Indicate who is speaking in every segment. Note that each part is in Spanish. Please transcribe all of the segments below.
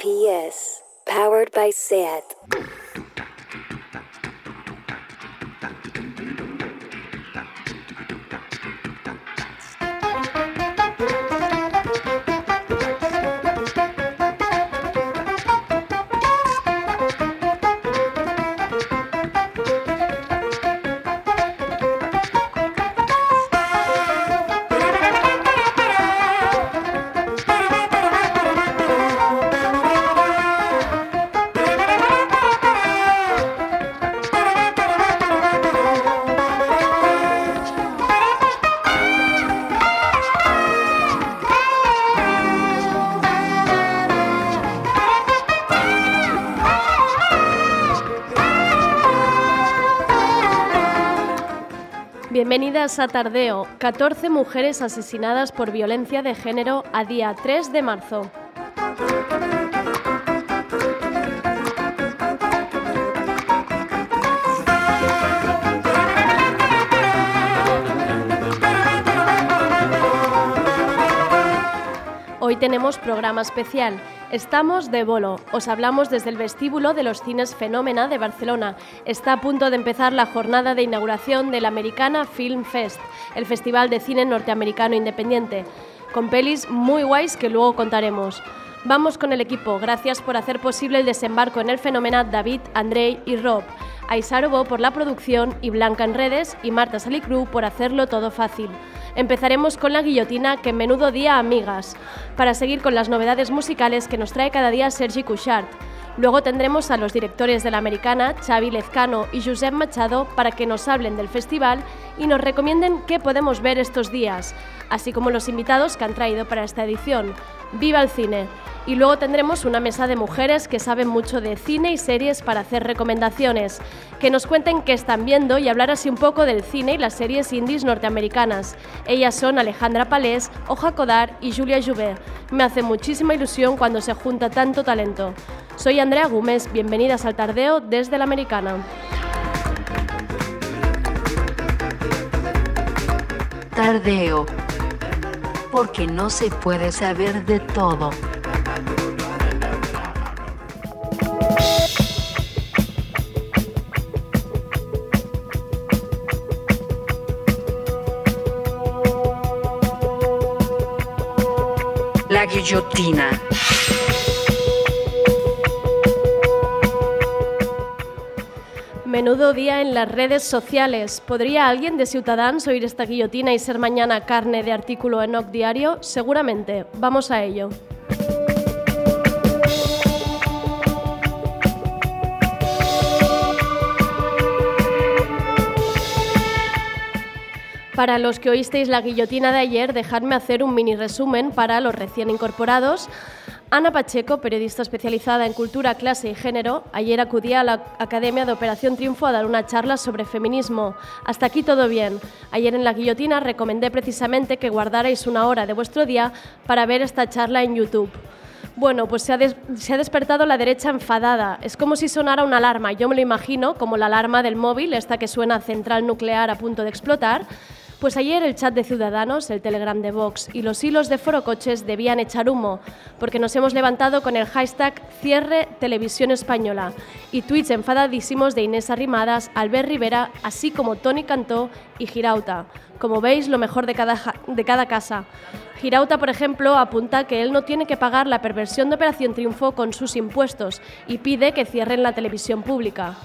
Speaker 1: PS, powered by SAT.
Speaker 2: Bienvenidas a Tardeo, 14 mujeres asesinadas por violencia de género a día 3 de marzo. Tenemos programa especial. Estamos de bolo. Os hablamos desde el vestíbulo de los cines Fenómena de Barcelona. Está a punto de empezar la jornada de inauguración del Americana Film Fest, el festival de cine norteamericano independiente, con pelis muy guays que luego contaremos. Vamos con el equipo. Gracias por hacer posible el desembarco en el Fenómena David, Andrei y Rob. A Isarobo por la producción y Blanca en redes y Marta Salicru por hacerlo todo fácil. Empezaremos con la guillotina que menudo día amigas, para seguir con las novedades musicales que nos trae cada día Sergi Couchard. Luego tendremos a los directores de la Americana, Xavi Lezcano y Josep Machado, para que nos hablen del festival y nos recomienden qué podemos ver estos días, así como los invitados que han traído para esta edición. ¡Viva el cine! Y luego tendremos una mesa de mujeres que saben mucho de cine y series para hacer recomendaciones, que nos cuenten qué están viendo y hablar así un poco del cine y las series indies norteamericanas. Ellas son Alejandra Palés, Oja Codar y Julia Jouvet. Me hace muchísima ilusión cuando se junta tanto talento. Soy Andrea Gómez, bienvenidas al Tardeo desde la Americana.
Speaker 3: Tardeo. Porque no se puede saber de todo. Guillotina.
Speaker 2: Menudo día en las redes sociales. ¿Podría alguien de Ciutadans oír esta guillotina y ser mañana carne de artículo en OC Diario? Seguramente. Vamos a ello. Para los que oísteis la guillotina de ayer, dejadme hacer un mini resumen para los recién incorporados. Ana Pacheco, periodista especializada en cultura, clase y género, ayer acudía a la Academia de Operación Triunfo a dar una charla sobre feminismo. Hasta aquí todo bien. Ayer en la guillotina recomendé precisamente que guardarais una hora de vuestro día para ver esta charla en YouTube. Bueno, pues se ha, des se ha, despertado la derecha enfadada. Es como si sonara una alarma. Yo me lo imagino como la alarma del móvil, esta que suena central nuclear a punto de explotar. Pues ayer el chat de Ciudadanos, el Telegram de Vox y los hilos de Forocoches debían echar humo, porque nos hemos levantado con el hashtag Cierre Televisión Española y tweets enfadadísimos de Inés Arrimadas, Albert Rivera, así como Tony Cantó y Girauta. Como veis, lo mejor de cada, de cada casa. Girauta, por ejemplo, apunta que él no tiene que pagar la perversión de Operación Triunfo con sus impuestos y pide que cierren la televisión pública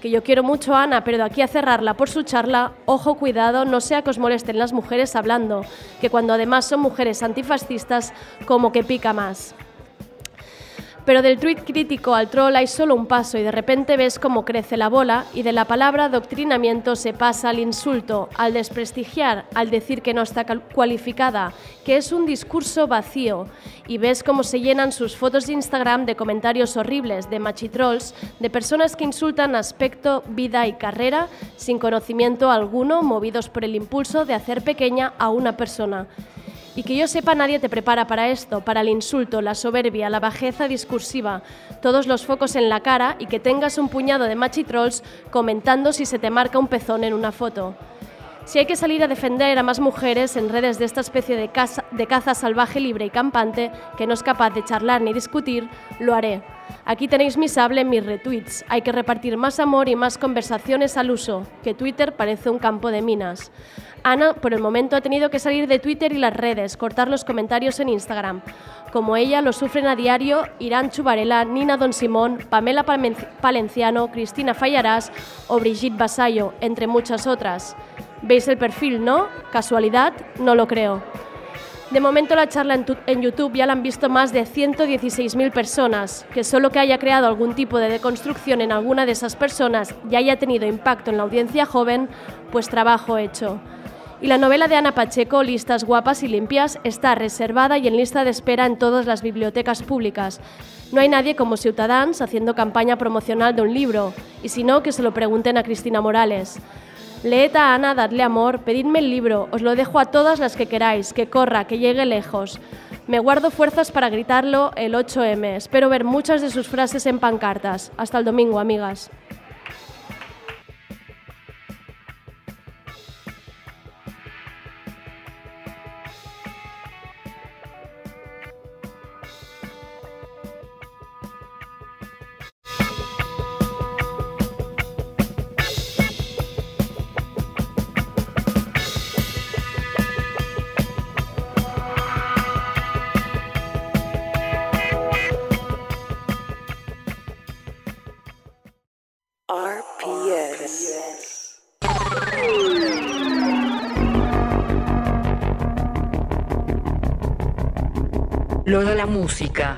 Speaker 2: que yo quiero mucho a Ana, pero de aquí a cerrarla por su charla, ojo, cuidado, no sea que os molesten las mujeres hablando, que cuando además son mujeres antifascistas, como que pica más. Pero del tuit crítico al troll hay solo un paso y de repente ves cómo crece la bola y de la palabra adoctrinamiento se pasa al insulto, al desprestigiar, al decir que no está cualificada, que es un discurso vacío y ves cómo se llenan sus fotos de Instagram de comentarios horribles, de machitrolls, de personas que insultan aspecto, vida y carrera sin conocimiento alguno, movidos por el impulso de hacer pequeña a una persona. Y que yo sepa, nadie te prepara para esto, para el insulto, la soberbia, la bajeza discursiva, todos los focos en la cara y que tengas un puñado de machitrolls comentando si se te marca un pezón en una foto. Si hay que salir a defender a más mujeres en redes de esta especie de, de caza salvaje, libre y campante, que no es capaz de charlar ni discutir, lo haré. Aquí tenéis mi sable en mis retweets. Hay que repartir más amor y más conversaciones al uso, que Twitter parece un campo de minas. Ana, por el momento, ha tenido que salir de Twitter y las redes, cortar los comentarios en Instagram. Como ella, lo sufren a diario Irán Chubarela, Nina Don Simón, Pamela Palenciano, Cristina Fallarás o Brigitte Basayo, entre muchas otras. ¿Veis el perfil, no? ¿Casualidad? No lo creo. De momento la charla en, YouTube ya la han visto más de 116.000 personas, que solo que haya creado algún tipo de deconstrucción en alguna de esas personas y haya tenido impacto en la audiencia joven, pues trabajo hecho. Y la novela de Ana Pacheco, Listas guapas y limpias, está reservada y en lista de espera en todas las bibliotecas públicas. No hay nadie como Ciutadans haciendo campaña promocional de un libro, y si no, que se lo pregunten a Cristina Morales. Leed a Ana, dadle amor, pedidme el libro, os lo dejo a todas las que queráis, que corra, que llegue lejos. Me guardo fuerzas para gritarlo el 8M. Espero ver muchas de sus frases en pancartas. Hasta el domingo, amigas.
Speaker 3: Música.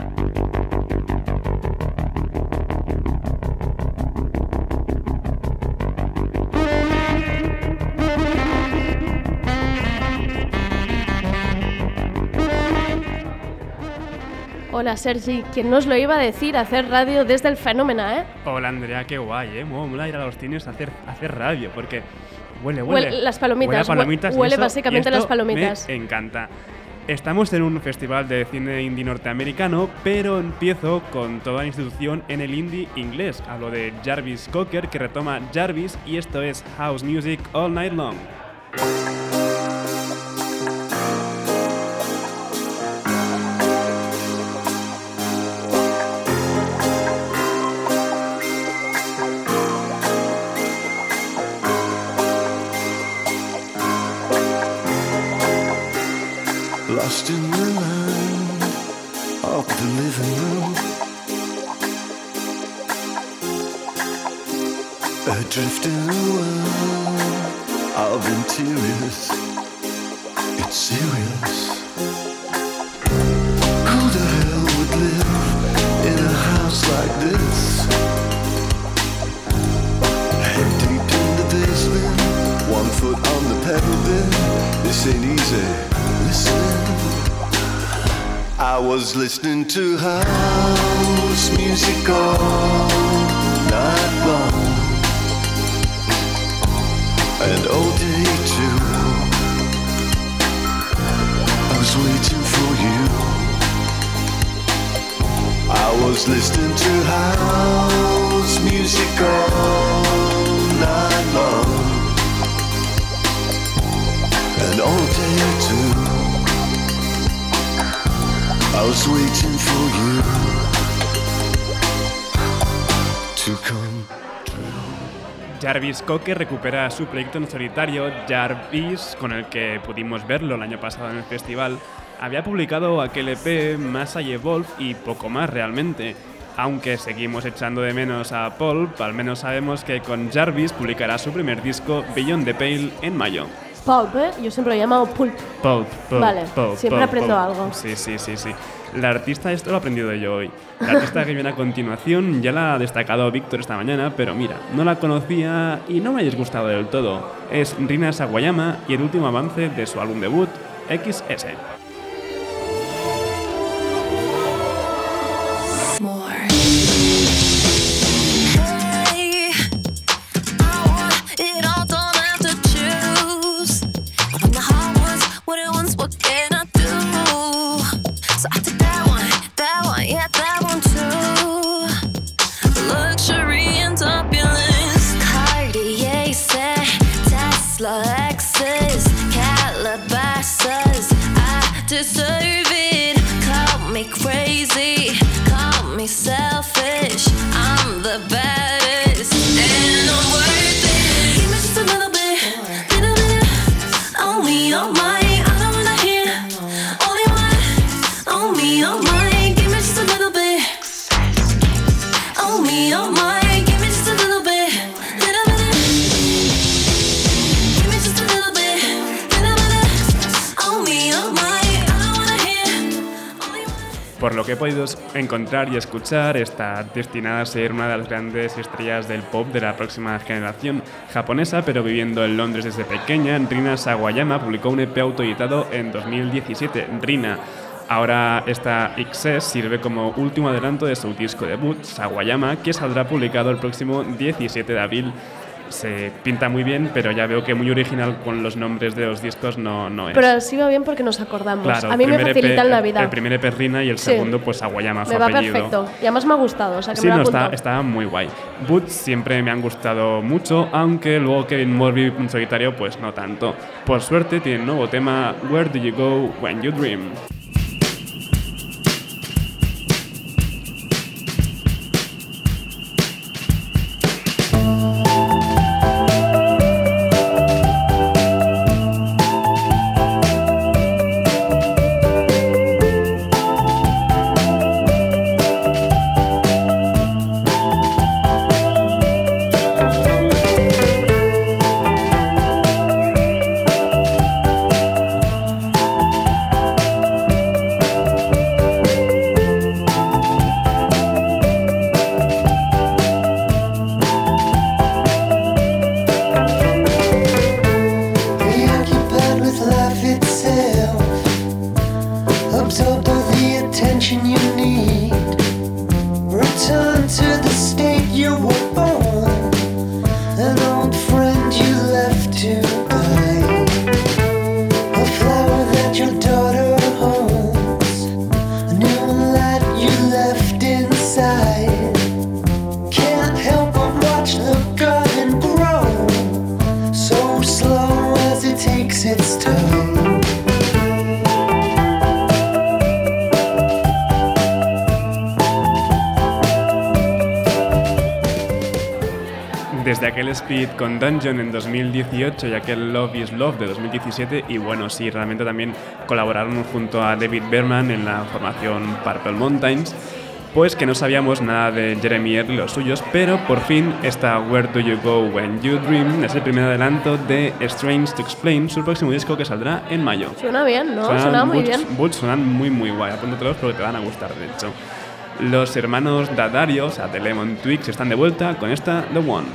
Speaker 2: Hola Sergi, ¿quién nos lo iba a decir? Hacer radio desde el fenómeno, ¿eh?
Speaker 4: Hola Andrea, qué guay, ¿eh? Mola ir a los cines a hacer, hacer radio, porque huele, huele.
Speaker 2: huele las palomitas.
Speaker 4: Huele, palomitas
Speaker 2: huele básicamente las palomitas.
Speaker 4: Me encanta. Estamos en un festival de cine indie norteamericano, pero empiezo con toda la institución en el indie inglés. Hablo de Jarvis Cocker, que retoma Jarvis, y esto es House Music All Night Long.
Speaker 5: Interiors. It's serious. Who the hell would live in a house like this? Head deep in the basement, one foot on the pedal bed. This ain't easy Listen. I was listening to house music all Was listening to house music all night long, and all day too. I was waiting for you to come
Speaker 4: Jarvis Cocker recupera su proyecto en solitario, Jarvis, con el que pudimos verlo el año pasado en el festival. Había publicado aquel EP Massa y Evolve y poco más realmente. Aunque seguimos echando de menos a Pulp, al menos sabemos que con Jarvis publicará su primer disco Beyond the Pale en mayo.
Speaker 2: Pulp, ¿eh? Yo siempre lo he llamado Pulp.
Speaker 4: Pulp, Pulp.
Speaker 2: Vale,
Speaker 4: pulp,
Speaker 2: siempre
Speaker 4: pulp,
Speaker 2: aprendo
Speaker 4: pulp.
Speaker 2: algo.
Speaker 4: Sí, sí, sí, sí. La artista, esto lo he aprendido yo hoy. La artista que viene a continuación ya la ha destacado Víctor esta mañana, pero mira, no la conocía y no me ha disgustado del todo. Es Rina Sawayama y el último avance de su álbum debut, XS. Lo que he podido encontrar y escuchar, está destinada a ser una de las grandes estrellas del pop de la próxima generación japonesa, pero viviendo en Londres desde pequeña, Rina Sawayama publicó un EP autoeditado en 2017, Rina. Ahora esta XS sirve como último adelanto de su disco debut, Sawayama, que saldrá publicado el próximo 17 de abril. Se pinta muy bien, pero ya veo que muy original con los nombres de los discos no, no es.
Speaker 2: Pero así va bien porque nos acordamos.
Speaker 4: Claro,
Speaker 2: a mí
Speaker 4: el
Speaker 2: me
Speaker 4: primer
Speaker 2: facilitan la vida.
Speaker 4: El primer EP Rina y el
Speaker 2: Sí.
Speaker 4: segundo, pues Aguayama, su
Speaker 2: me va
Speaker 4: apellido.
Speaker 2: perfecto. Y además me ha gustado, o sea que
Speaker 4: Sí,
Speaker 2: me lo
Speaker 4: no, está, está muy guay. Boots siempre me han gustado mucho, aunque luego Kevin Morby en solitario, pues no tanto. Por suerte tiene un nuevo tema, Where Do You Go When You Dream? Speed con Dungeon en 2018 y aquel Love is Love de 2017, y bueno, sí, realmente también colaboraron junto a David Berman en la formación Purple Mountains. Pues que no sabíamos nada de Jeremy Earl y los suyos, pero por fin esta Where Do You Go When You Dream es el primer adelanto de Strange to Explain, su próximo disco que saldrá en mayo.
Speaker 2: Suena bien, ¿no?
Speaker 4: Suenan
Speaker 2: Suena muy
Speaker 4: boots-
Speaker 2: bien.
Speaker 4: boots suenan muy muy guay, apúntatelos porque te van a gustar de hecho. Los hermanos Dadario, o sea, de Lemon Twigs, están de vuelta con esta The One.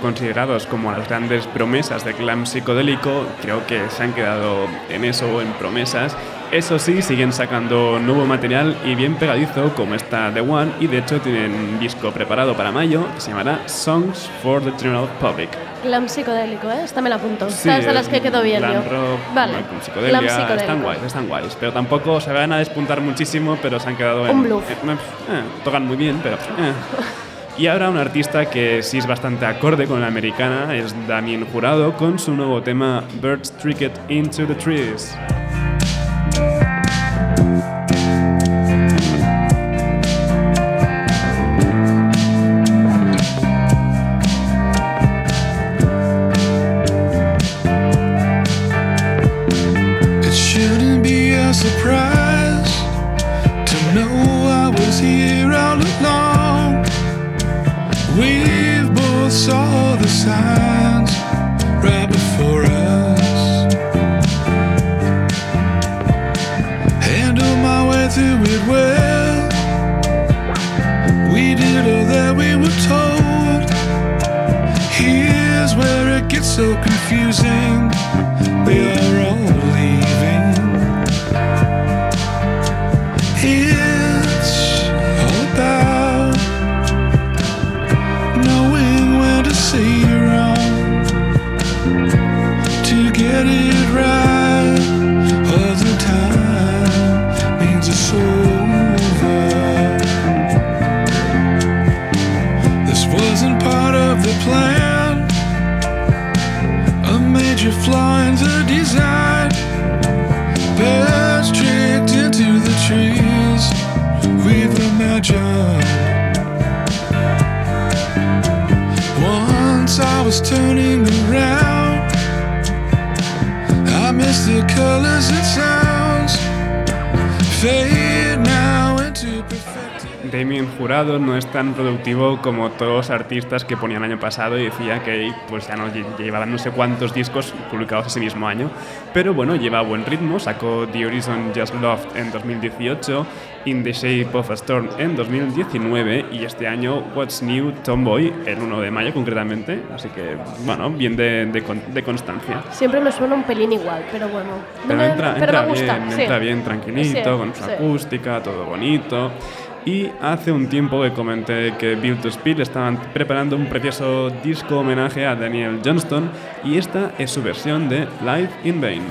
Speaker 4: Considerados como las grandes promesas de glam psicodélico, creo que se han quedado en eso, en promesas. Eso sí, siguen sacando nuevo material y bien pegadizo como está The One y de hecho tienen un disco preparado para mayo que se llamará Songs for the General Public.
Speaker 2: Glam psicodélico, ¿eh? Esta me la apunto.
Speaker 4: Sí,
Speaker 2: Esta es de las que quedo bien
Speaker 4: glam
Speaker 2: yo.
Speaker 4: rock,
Speaker 2: vale. Glam psicodélico.
Speaker 4: están guays, están guays, pero tampoco se van a despuntar muchísimo, pero se han quedado en...
Speaker 2: Un bluff.
Speaker 4: en- eh, tocan muy bien, pero... Y ahora un artista que sí es bastante acorde con la americana es Damien Jurado con su nuevo tema Birds Tricked Into the Trees.
Speaker 6: Perfected.
Speaker 4: Damien Jurado no es tan productivo como todos los artistas que ponía el año pasado y decía que pues ya no lle- llevaban no sé cuántos discos publicados ese mismo año. Pero bueno, lleva buen ritmo, sacó The Horizon Just Loved en 2018, In the Shape of a Storm en 2019 y este año What's New Tomboy el 1 de mayo concretamente. Así que bueno, bien de, de de constancia.
Speaker 2: Siempre me suena un pelín igual, pero bueno. no
Speaker 4: Pero
Speaker 2: me-
Speaker 4: entra,
Speaker 2: pero
Speaker 4: entra
Speaker 2: me gusta.
Speaker 4: bien,
Speaker 2: sí.
Speaker 4: entra bien tranquilito,
Speaker 2: Sí,
Speaker 4: con su
Speaker 2: sí.
Speaker 4: acústica, todo bonito. Y hace un tiempo que comenté que Build to Spill estaban preparando un precioso disco homenaje a Daniel Johnston y esta es su versión de Live in Vain.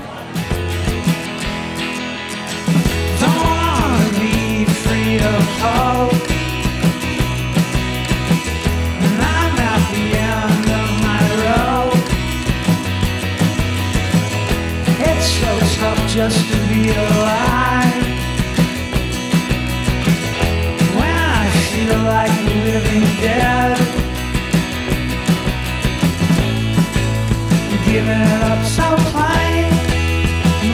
Speaker 7: Like the living dead. Giving it up so plain.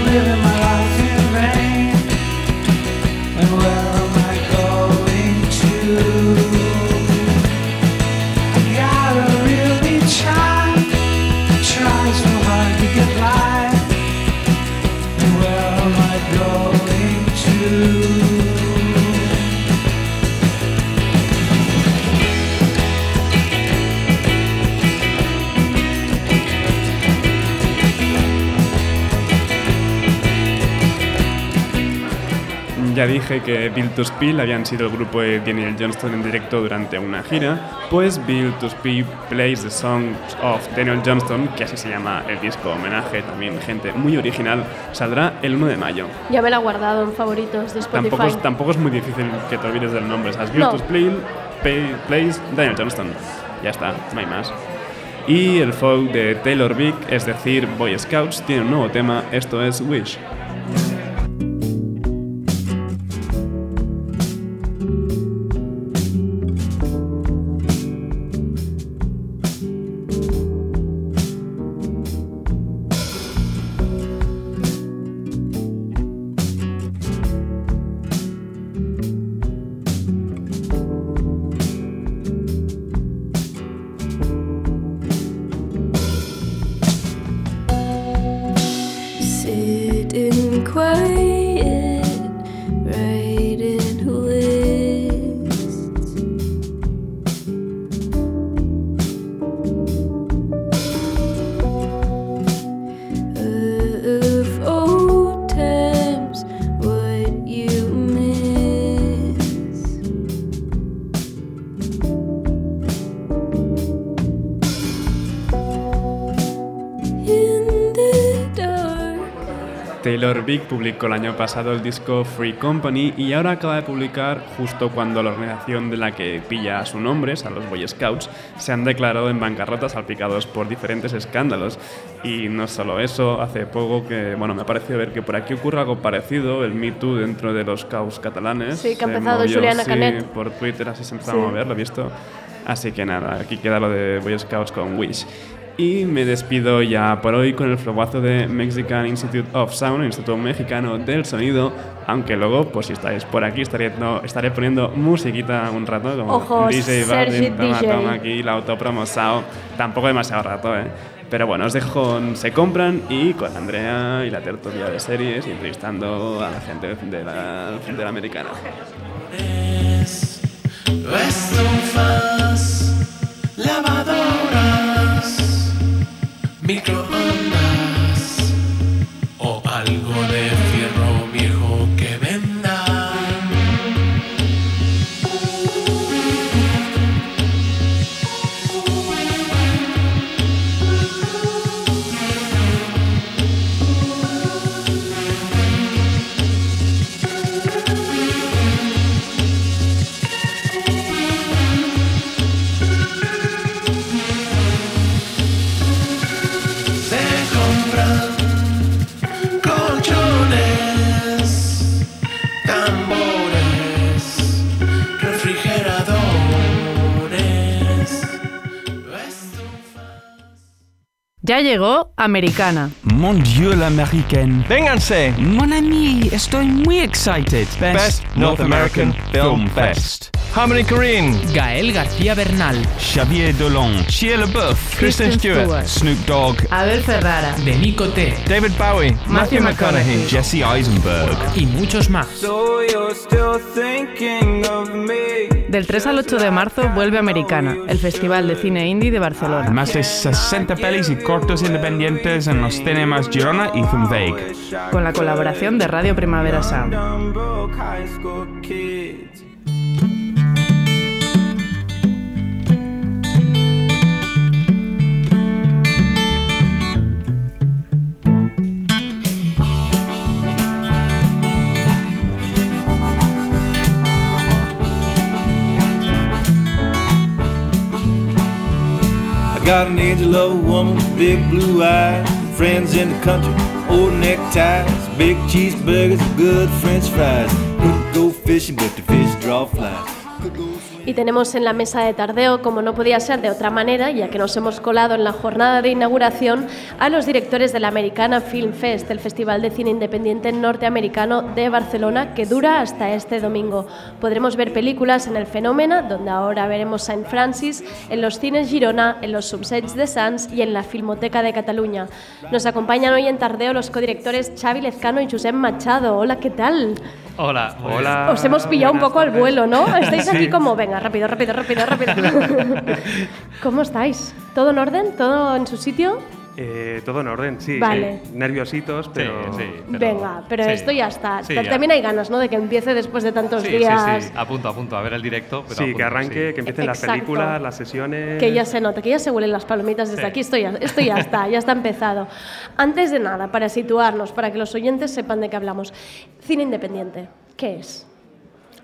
Speaker 7: Living my life
Speaker 4: Ya dije que Build to Spill habían sido el grupo de Daniel Johnston en directo durante una gira, pues Build to Spill plays the songs of Daniel Johnston, que así se llama el disco homenaje, también gente muy original, saldrá el 1 de mayo.
Speaker 2: Ya me la he guardado en favoritos de Spotify.
Speaker 4: Tampoco es, tampoco es muy difícil que te olvides del nombre, ¿sabes? Build
Speaker 2: No.
Speaker 4: to Spill plays Daniel Johnston. Ya está, no hay más. Y el folk de Taylor Vick, es decir, Boy Scouts, tiene un nuevo tema, esto es Wish. Publicó el año pasado el disco Free Company y ahora acaba de publicar justo cuando la organización de la que pilla a su nombre, a los Boy Scouts, se han declarado en bancarrota salpicados por diferentes escándalos. Y no solo eso, hace poco que, bueno, me ha parecido ver que por aquí ocurre algo parecido, el Me Too dentro de los Scouts catalanes.
Speaker 2: Sí, que ha empezado
Speaker 4: movió,
Speaker 2: Juliana
Speaker 4: sí,
Speaker 2: Canet.
Speaker 4: por Twitter así se empezó
Speaker 2: Sí.
Speaker 4: a mover, lo he visto. Así que nada, aquí queda lo de Boy Scouts con Wish. Y me despido ya por hoy con el flobazo de Mexican Institute of Sound, Instituto Mexicano del Sonido, aunque luego, pues si estáis por aquí, estaré, no, estaré poniendo musiquita un rato, como
Speaker 2: Ojo,
Speaker 4: DJ Bardin, toma,
Speaker 2: DJ.
Speaker 4: toma aquí, la autopromosao, tampoco demasiado rato, ¿eh? Pero bueno, os dejo con Se Compran y con Andrea y la tertulia de series entrevistando a la gente de la, de la americana.
Speaker 8: Ya llegó Americana.
Speaker 9: Mon Dieu, l'américaine. Vénganse. Mon ami, estoy muy excited.
Speaker 10: Best North American Film Fest. Harmony Korine,
Speaker 9: Gael García Bernal. Xavier Dolan. Shia LaBeouf.
Speaker 8: Kristen Stewart.
Speaker 9: Snoop Dogg.
Speaker 8: Abel Ferrara.
Speaker 9: Denico T.
Speaker 10: David Bowie,
Speaker 8: Matthew McConaughey.
Speaker 9: Jesse Eisenberg. Y muchos más.
Speaker 8: Del 3 al 8 de marzo vuelve Americana, el Festival de Cine Indie de Barcelona.
Speaker 9: Más de 60 pelis y cortos independientes en los cinemas Girona y Zumweg.
Speaker 8: Con la colaboración de Radio Primavera Sound.
Speaker 11: Got an angel of a woman, big blue eyes, friends in the country, old neckties, big cheeseburgers, good french fries. Couldn't go fishing, but the fish draw flies.
Speaker 2: Y tenemos en la mesa de tardeo, como no podía ser de otra manera, ya que nos hemos colado en la jornada de inauguración, a los directores de la Americana Film Fest, el Festival de Cine Independiente Norteamericano de Barcelona, que dura hasta este domingo. Podremos ver películas en el Fenómena, donde ahora veremos Saint Francis, en los cines Girona, en los Subsets de Sants y en la Filmoteca de Cataluña. Nos acompañan hoy en tardeo los codirectores Xavi Lezcano y Josep Machado. Hola, ¿qué tal?
Speaker 12: Hola,
Speaker 10: Hola.
Speaker 2: Os hemos pillado un poco al vuelo, ¿no? Estáis aquí como, venga, rápido, rápido, rápido, rápido. ¿Cómo estáis? ¿Todo en orden? ¿Todo en su sitio?
Speaker 10: Eh, todo en orden, sí.
Speaker 2: Vale.
Speaker 10: sí. Nerviositos, pero.
Speaker 12: sí, pero-
Speaker 2: venga, pero
Speaker 12: sí.
Speaker 2: esto ya está.
Speaker 12: Sí,
Speaker 2: Pero
Speaker 12: ya.
Speaker 2: También hay ganas, ¿no? De que empiece después de tantos
Speaker 12: Sí, sí,
Speaker 2: días.
Speaker 12: sí, a punto, a punto, a ver el directo. Pero
Speaker 10: Sí,
Speaker 12: punto,
Speaker 10: que arranque,
Speaker 12: sí.
Speaker 10: que empiecen las
Speaker 2: Exacto.
Speaker 10: películas, las sesiones.
Speaker 2: Que ya se nota, que ya se huelen las palomitas desde
Speaker 12: Sí.
Speaker 2: aquí. Esto ya, esto ya está, ya está empezado. Antes de nada, para situarnos, para que los oyentes sepan de qué hablamos. Cine independiente, ¿qué es?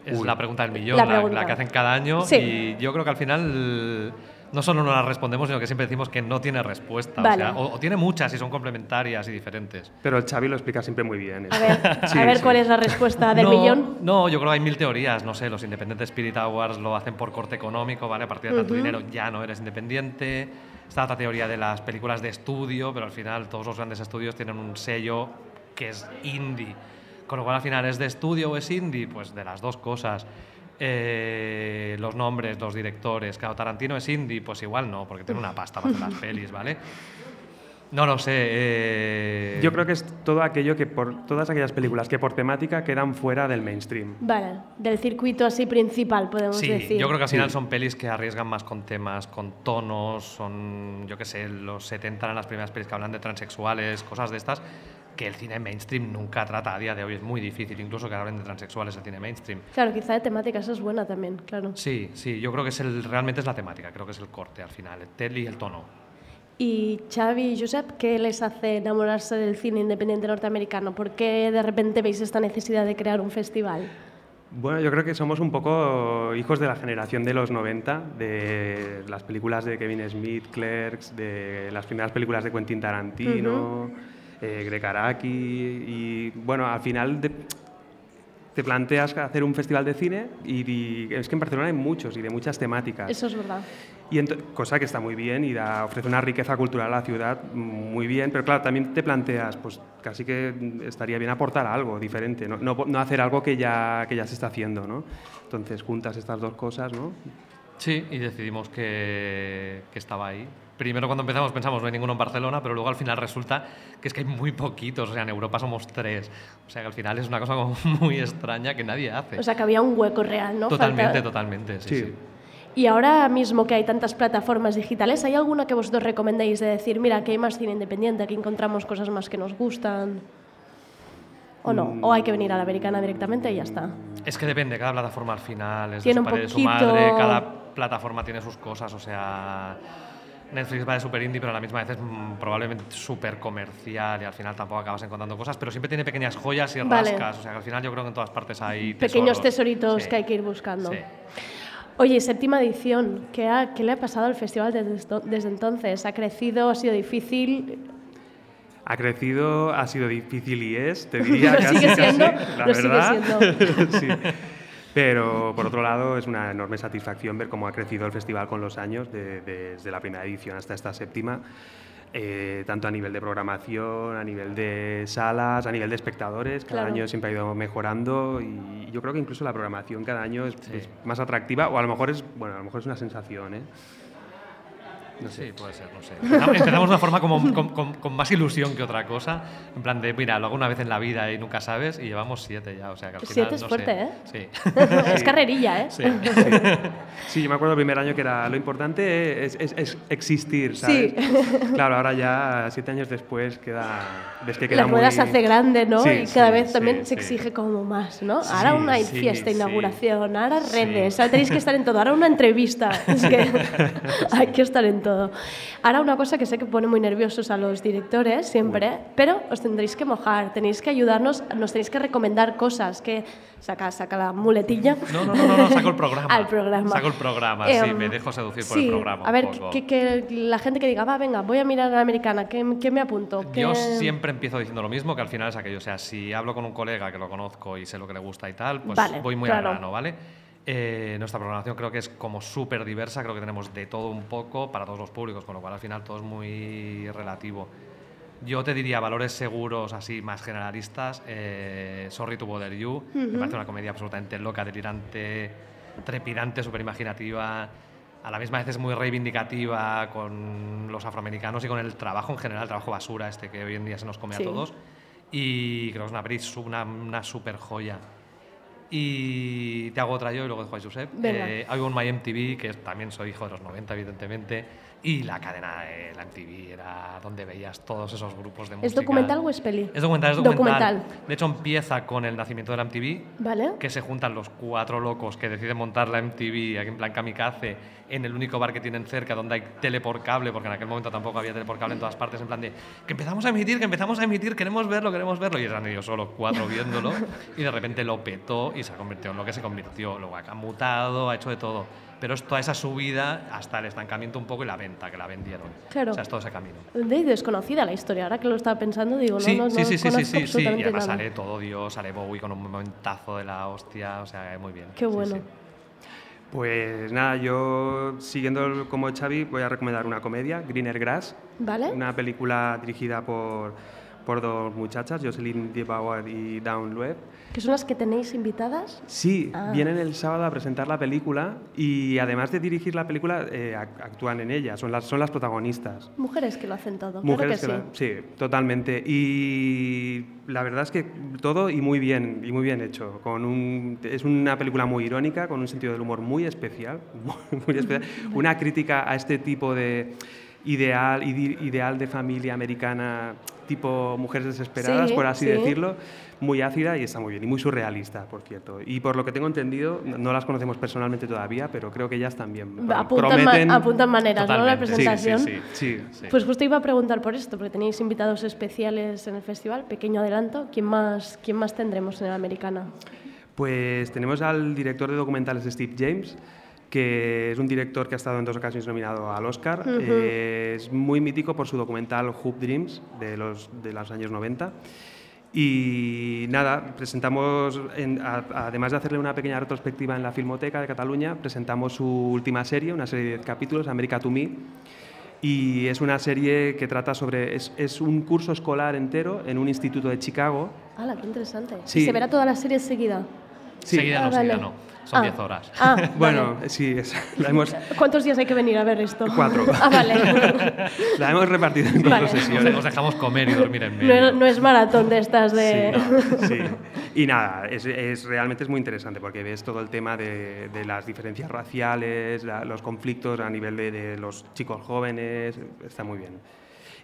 Speaker 12: Es la pregunta del millón,
Speaker 2: La
Speaker 12: la,
Speaker 2: pregunta.
Speaker 12: la que hacen cada año.
Speaker 2: Sí.
Speaker 12: Y yo creo que al final no solo no la respondemos, sino que siempre decimos que no tiene respuesta.
Speaker 2: Vale.
Speaker 12: O, sea, o- o tiene muchas y son complementarias y diferentes.
Speaker 10: Pero el Xavi lo explica siempre muy bien.
Speaker 2: A ver,
Speaker 10: Sí,
Speaker 2: a ver
Speaker 10: sí.
Speaker 2: cuál es la respuesta del
Speaker 12: no,
Speaker 2: millón.
Speaker 12: No, yo creo que hay mil teorías. No sé, los Independent Spirit Awards lo hacen por corte económico, ¿vale? A partir de tanto
Speaker 2: Ujú.
Speaker 12: dinero ya no eres independiente. Está otra teoría de las películas de estudio, pero al final todos los grandes estudios tienen un sello que es indie. Con lo cual al final es de estudio o es indie, pues de las dos cosas. Eh, los nombres, los directores. Claro, Tarantino es indie, pues igual no, porque tiene una pasta para hacer las pelis, ¿vale? No lo sé. eh,
Speaker 10: Yo creo que es todo aquello que por todas aquellas películas que por temática quedan fuera del mainstream.
Speaker 2: Vale, del circuito así principal, podemos
Speaker 12: Sí,
Speaker 2: decir.
Speaker 12: yo creo que al final
Speaker 10: Sí.
Speaker 12: son pelis que arriesgan más con temas, con tonos, son, yo qué sé, los 70 eran las primeras pelis que hablan de transexuales, cosas de estas, que el cine mainstream nunca trata a día de hoy. Es muy difícil incluso que hablen de transexuales el cine mainstream.
Speaker 2: Claro, quizá de temática, eso es buena también, claro.
Speaker 12: Sí, sí, yo creo que es el, realmente es la temática, creo que es el corte al final, el tel y el tono.
Speaker 2: Y Xavi y Josep, ¿qué les hace enamorarse del cine independiente norteamericano? ¿Por qué de repente veis esta necesidad de crear un festival?
Speaker 10: Bueno, yo creo que somos un poco hijos de la generación de los 90, de las películas de Kevin Smith, Clerks, de las primeras películas de Quentin Tarantino, eh, Greg Araki, y bueno, al final de- te planteas hacer un festival de cine y, y es que en Barcelona hay muchos y de muchas temáticas.
Speaker 2: Eso es verdad.
Speaker 10: Y cosa que está muy bien y da, ofrece una riqueza cultural a la ciudad muy bien, pero claro, también te planteas, pues casi que estaría bien aportar algo diferente, no, no, no hacer algo que ya, que ya se está haciendo, ¿no? Entonces juntas estas dos cosas, ¿no?
Speaker 12: Sí, y decidimos que, que estaba ahí. Primero cuando empezamos pensamos no hay ninguno en Barcelona, pero luego al final resulta que es que hay muy poquitos, o sea, en Europa somos tres. O sea, que al final es una cosa como muy extraña que nadie hace.
Speaker 2: O sea, que había un hueco real, ¿no?
Speaker 12: totalmente,
Speaker 2: Falta-
Speaker 12: totalmente, sí, sí.
Speaker 2: Y ahora mismo que hay tantas plataformas digitales, ¿hay alguna que vosotros recomendéis de decir, mira, aquí hay más cine independiente, aquí encontramos cosas más que nos gustan? ¿O no? ¿O hay que venir a la americana directamente y ya está?
Speaker 12: Es que depende, cada plataforma al final es
Speaker 2: Tiene
Speaker 12: de
Speaker 2: un
Speaker 12: su padre y de su
Speaker 2: poquito-
Speaker 12: madre, cada plataforma tiene sus cosas, o sea, Netflix va de super indie, pero a la misma vez es mm, probablemente súper comercial y al final tampoco acabas encontrando cosas, pero siempre tiene pequeñas joyas y
Speaker 2: Vale.
Speaker 12: rascas, o sea, que al final yo creo que en todas partes hay
Speaker 2: Pequeños
Speaker 12: tesoros.
Speaker 2: tesoritos
Speaker 12: Sí.
Speaker 2: que hay que ir buscando.
Speaker 12: Sí.
Speaker 2: Oye, séptima edición, ¿qué, ha- qué le ha pasado al festival desde, desde entonces? ¿Ha crecido? ¿Ha sido difícil?
Speaker 10: Ha crecido, ha sido difícil y es, te diría
Speaker 2: Lo
Speaker 10: casi,
Speaker 2: sigue
Speaker 10: casi,
Speaker 2: siendo,
Speaker 10: la
Speaker 2: lo sigue
Speaker 10: verdad. Sí. Pero por otro lado es una enorme satisfacción ver cómo ha crecido el festival con los años, de- desde la primera edición hasta esta séptima, eh, tanto a nivel de programación, a nivel de salas, a nivel de espectadores, cada
Speaker 2: Claro.
Speaker 10: año siempre ha ido mejorando y yo creo que incluso la programación cada año es, es más atractiva o a lo mejor es, bueno, a lo mejor es una sensación, ¿eh? No sé.
Speaker 12: Sí, puede ser, no sé. Empezamos de una forma como, con, con- con más ilusión que otra cosa. En plan de, mira, lo hago una vez en la vida y nunca sabes, y llevamos siete ya. O sea que al final.
Speaker 2: Siete es
Speaker 12: no
Speaker 2: fuerte,
Speaker 12: sé.
Speaker 2: ¿eh?
Speaker 12: Sí.
Speaker 2: es carrerilla, ¿eh?
Speaker 12: Sí.
Speaker 10: Sí, yo me acuerdo el primer año que era lo importante es, es- es existir, ¿sabes?
Speaker 2: Sí.
Speaker 10: Claro, ahora ya siete años después queda ves que queda
Speaker 2: La rueda
Speaker 10: muy...
Speaker 2: se hace grande, ¿no?
Speaker 10: Sí,
Speaker 2: y cada
Speaker 10: sí,
Speaker 2: vez también
Speaker 10: sí,
Speaker 2: se
Speaker 10: sí.
Speaker 2: exige como más, ¿no? ahora
Speaker 10: Sí,
Speaker 2: una
Speaker 10: sí,
Speaker 2: fiesta,
Speaker 10: sí.
Speaker 2: inauguración, ahora redes, ahora tenéis que estar en todo, ahora una entrevista, es que hay que estar en todo. Ahora una cosa que sé que pone muy nerviosos a los directores siempre, pero os tendréis que mojar, tenéis que ayudarnos, nos tenéis que recomendar cosas, que saca, saca la muletilla.
Speaker 12: No, no, no, no, no, saco el programa.
Speaker 2: Al programa.
Speaker 12: Saco el programa, sí,
Speaker 2: Em,
Speaker 12: me dejo seducir por
Speaker 2: sí,
Speaker 12: el programa.
Speaker 2: A ver, que, que la gente que diga, va, venga, voy a mirar a la americana, ¿qué, qué me apunto?
Speaker 12: Yo
Speaker 2: ¿Qué-
Speaker 12: siempre empiezo diciendo lo mismo, que al final es aquello. O sea, si hablo con un colega que lo conozco y sé lo que le gusta y tal, pues
Speaker 2: Vale,
Speaker 12: voy muy
Speaker 2: claro.
Speaker 12: al grano, ¿vale? Eh, nuestra programación creo que es como súper diversa, creo que tenemos de todo un poco para todos los públicos, con lo cual al final todo es muy relativo. Yo te diría valores seguros, así más generalistas. eh, Sorry to Bother You. Me
Speaker 2: Ujú.
Speaker 12: parece una comedia absolutamente loca, delirante, trepidante, súper imaginativa. A la misma vez es muy reivindicativa con los afroamericanos y con el trabajo en general, el trabajo basura este que hoy en día se nos come
Speaker 2: Sí.
Speaker 12: a todos. Y creo que es una una, una super joya. Y te hago otra yo y luego dejo a Josep. Eh, hay un My MTV, que también soy hijo de los 90, evidentemente. Y la cadena de la MTV era donde veías todos esos grupos de música.
Speaker 2: ¿Es documental o es peli?
Speaker 12: Es documental, es documental. De hecho, empieza con el nacimiento de la MTV,
Speaker 2: ¿Vale?
Speaker 12: que se juntan los cuatro locos que deciden montar la MTV aquí en plan kamikaze en el único bar que tienen cerca donde hay tele por cable, porque en aquel momento tampoco había tele por cable en todas partes, en plan de que empezamos a emitir, que empezamos a emitir, queremos verlo, queremos verlo, y eran ellos solo cuatro viéndolo, y de repente lo petó y se convirtió en lo que se convirtió. Luego ha mutado, ha hecho de todo. Pero es toda esa subida hasta el estancamiento un poco y la venta, que la vendieron.
Speaker 2: Claro.
Speaker 12: O sea, es todo ese camino.
Speaker 2: De desconocida la historia, ahora que lo estaba pensando, digo,
Speaker 12: Sí,
Speaker 2: no, no,
Speaker 12: sí,
Speaker 2: no
Speaker 12: sí, sí, sí, sí, sí. Y además
Speaker 2: nada.
Speaker 12: sale todo Dios, sale Bowie con un momentazo de la hostia, o sea, muy bien.
Speaker 2: Qué bueno.
Speaker 12: sí.
Speaker 10: Pues nada, yo siguiendo como Xavi voy a recomendar una comedia, Greener Grass,
Speaker 2: ¿Vale?
Speaker 10: una película dirigida por, por dos muchachas, Jocelyn Bauer y Dawn Loeb.
Speaker 2: ¿Que son las que tenéis invitadas?
Speaker 10: Sí,
Speaker 2: Ah.
Speaker 10: vienen el sábado a presentar la película y además de dirigir la película, eh, ac- actúan en ella, son las, son las protagonistas.
Speaker 2: Mujeres que lo hacen todo,
Speaker 10: Mujeres
Speaker 2: claro que,
Speaker 10: que
Speaker 2: sí.
Speaker 10: la- sí, totalmente. Y la verdad es que todo y muy bien, y muy bien hecho. Con un, es una película muy irónica, con un sentido del humor muy especial, muy, muy especial. Una crítica a este tipo de ideal, ide- ideal de familia americana, tipo mujeres desesperadas,
Speaker 2: Sí,
Speaker 10: por así
Speaker 2: sí.
Speaker 10: decirlo, muy ácida y está muy bien, y muy surrealista, por cierto. Y por lo que tengo entendido, no- las conocemos personalmente todavía, pero creo que ellas también
Speaker 2: Apuntan, ma- apuntan maneras, ¿no? La presentación.
Speaker 10: sí, sí, sí.
Speaker 2: Pues justo iba a preguntar por esto, porque tenéis invitados especiales en el festival. Pequeño adelanto. ¿Quién más, quién más tendremos en el Americana?
Speaker 10: Pues tenemos al director de documentales Steve James, que es un director que ha estado en dos ocasiones nominado al Oscar.
Speaker 2: Ujú.
Speaker 10: Eh, es muy mítico por su documental Hoop Dreams de los, de los años 90. Y nada, presentamos, en- a- además de hacerle una pequeña retrospectiva en la Filmoteca de Cataluña, presentamos su última serie, una serie de 10 capítulos, America to Me. Y es una serie que trata sobre. Es, es un curso escolar entero en un instituto de Chicago.
Speaker 2: ¡Hala, qué interesante!
Speaker 10: Sí.
Speaker 2: ¿Y se verá toda la serie seguida?
Speaker 10: Sí.
Speaker 12: Seguida
Speaker 2: Ah,
Speaker 12: no, seguida
Speaker 2: vale.
Speaker 12: no. Son
Speaker 2: Ah.
Speaker 12: 10 horas.
Speaker 2: Ah,
Speaker 10: Bueno, sí, es- la hemos,
Speaker 2: ¿Cuántos días hay que venir a ver esto?
Speaker 10: Cuatro.
Speaker 2: Ah, vale.
Speaker 10: la hemos repartido en cuatro
Speaker 2: Vale.
Speaker 10: sesiones.
Speaker 12: Os dejamos comer y dormir en
Speaker 2: No
Speaker 12: medio.
Speaker 2: es, no es maratón de estas de...
Speaker 10: Sí. Y nada, es, es- realmente es muy interesante porque ves todo el tema de, de las diferencias raciales, la- los conflictos a nivel de, de los chicos jóvenes, está muy bien.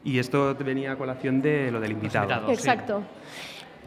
Speaker 10: Y esto venía a colación de lo del invitado.
Speaker 2: Exacto.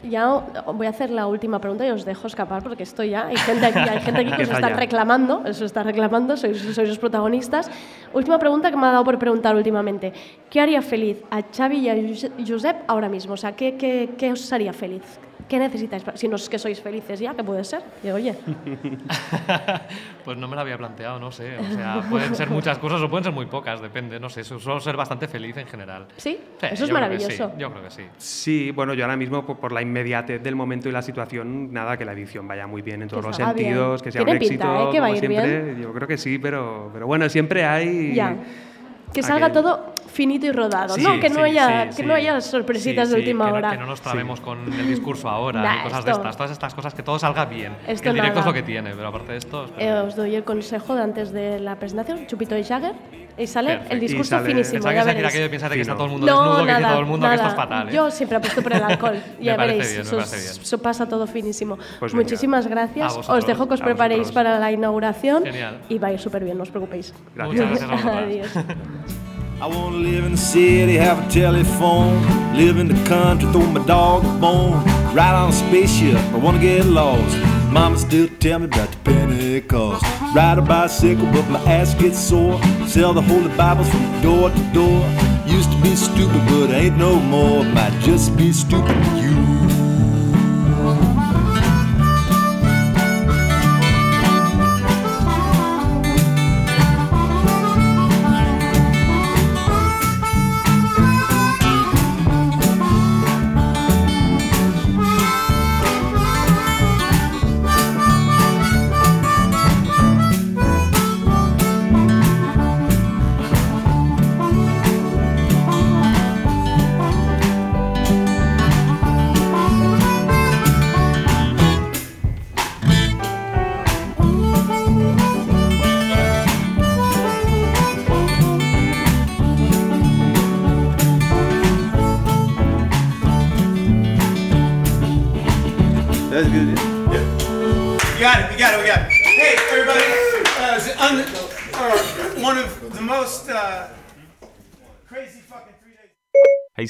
Speaker 2: Ya voy a hacer la última pregunta y os dejo escapar porque estoy ya. Hay gente aquí, hay gente aquí que os está reclamando, os está reclamando, sois, sois los protagonistas. Última pregunta que me ha dado por preguntar últimamente. ¿Qué haría feliz a Xavi y a Jose- Josep ahora mismo? O sea, ¿qué, qué, qué os haría feliz? ¿Qué necesitáis? para- Si no es que sois felices ya, que puede ser. Y oye,
Speaker 12: Pues no me lo había planteado, no sé. O sea, pueden ser muchas cosas o pueden ser muy pocas, depende. No sé, su- suelo ser bastante feliz en general.
Speaker 2: ¿Sí?
Speaker 12: Sí,
Speaker 2: Eso es
Speaker 12: yo creo que
Speaker 2: maravilloso.
Speaker 12: sí, yo creo que sí.
Speaker 10: Sí, bueno, yo ahora mismo por, por la inmediatez del momento y la situación, nada, que la edición vaya muy bien en todos los
Speaker 2: bien.
Speaker 10: sentidos, que sea
Speaker 2: Tiene
Speaker 10: un éxito,
Speaker 2: pinta, ¿eh? que va a
Speaker 10: como
Speaker 2: ir
Speaker 10: siempre. Yo creo que sí, pero, pero bueno, siempre hay...
Speaker 2: ya. Que salga
Speaker 10: aquel-
Speaker 2: todo finito y rodado,
Speaker 12: Sí,
Speaker 2: ¿no? Que no
Speaker 12: sí,
Speaker 2: haya,
Speaker 12: sí,
Speaker 2: que no haya sorpresitas
Speaker 12: Sí,
Speaker 2: de última
Speaker 12: que no-
Speaker 2: hora.
Speaker 12: que no nos trabemos con el discurso ahora,
Speaker 2: Nah,
Speaker 12: ni cosas de
Speaker 2: esto-
Speaker 12: estas. Todas estas cosas, que todo salga bien.
Speaker 2: Esto
Speaker 12: que el directo
Speaker 2: nada.
Speaker 12: es lo que tiene, pero aparte de esto...
Speaker 2: Eh, os doy el consejo de antes de la presentación, chupito de Jagger, y sale
Speaker 12: Perfecto.
Speaker 2: el
Speaker 12: Y
Speaker 2: discurso
Speaker 12: sale-
Speaker 2: finísimo. Ya veréis.
Speaker 12: aquello de piensa de que está todo el mundo
Speaker 2: no,
Speaker 12: desnudo, que dice
Speaker 2: nada,
Speaker 12: todo el mundo que esto
Speaker 2: nada.
Speaker 12: es fatal, ¿eh?
Speaker 2: Yo siempre apuesto por el alcohol, ya veréis,
Speaker 12: bien,
Speaker 2: eso, pasa todo finísimo.
Speaker 12: Pues venga.
Speaker 2: Muchísimas gracias,
Speaker 12: vosotros,
Speaker 2: os dejo que os preparéis
Speaker 12: vosotros.
Speaker 2: para la inauguración
Speaker 12: Genial.
Speaker 2: y va a ir súper bien, no os preocupéis.
Speaker 12: Gracias. Muchas gracias a vosotras.
Speaker 2: Adiós.
Speaker 11: I wanna live in the city, have a telephone, live in the country, throw my dog a bone, ride on a spaceship, I wanna get lost. Mama still tell me about the Pentecost. Ride a bicycle, but my ass gets sore. Sell the holy Bibles from door to door. Used to be stupid, but I ain't no more. Might just be stupid you.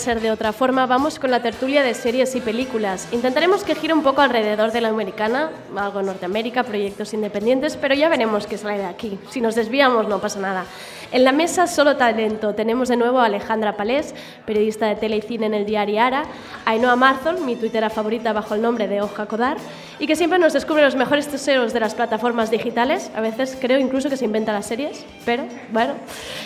Speaker 2: Ser de otra forma, vamos con la tertulia de series y películas. Intentaremos que gire un poco alrededor de la americana, algo Norteamérica, proyectos independientes, pero ya veremos qué sale de aquí. Si nos desviamos no pasa nada. En la mesa solo talento. Tenemos de nuevo a Alejandra Palés, periodista de tele y cine en el diario Ara, Ainhoa Marzol, mi tuitera favorita bajo el nombre de Hoja Codar, y que siempre nos descubre los mejores tesoros de las plataformas digitales. A veces creo incluso que se inventa las series, pero bueno.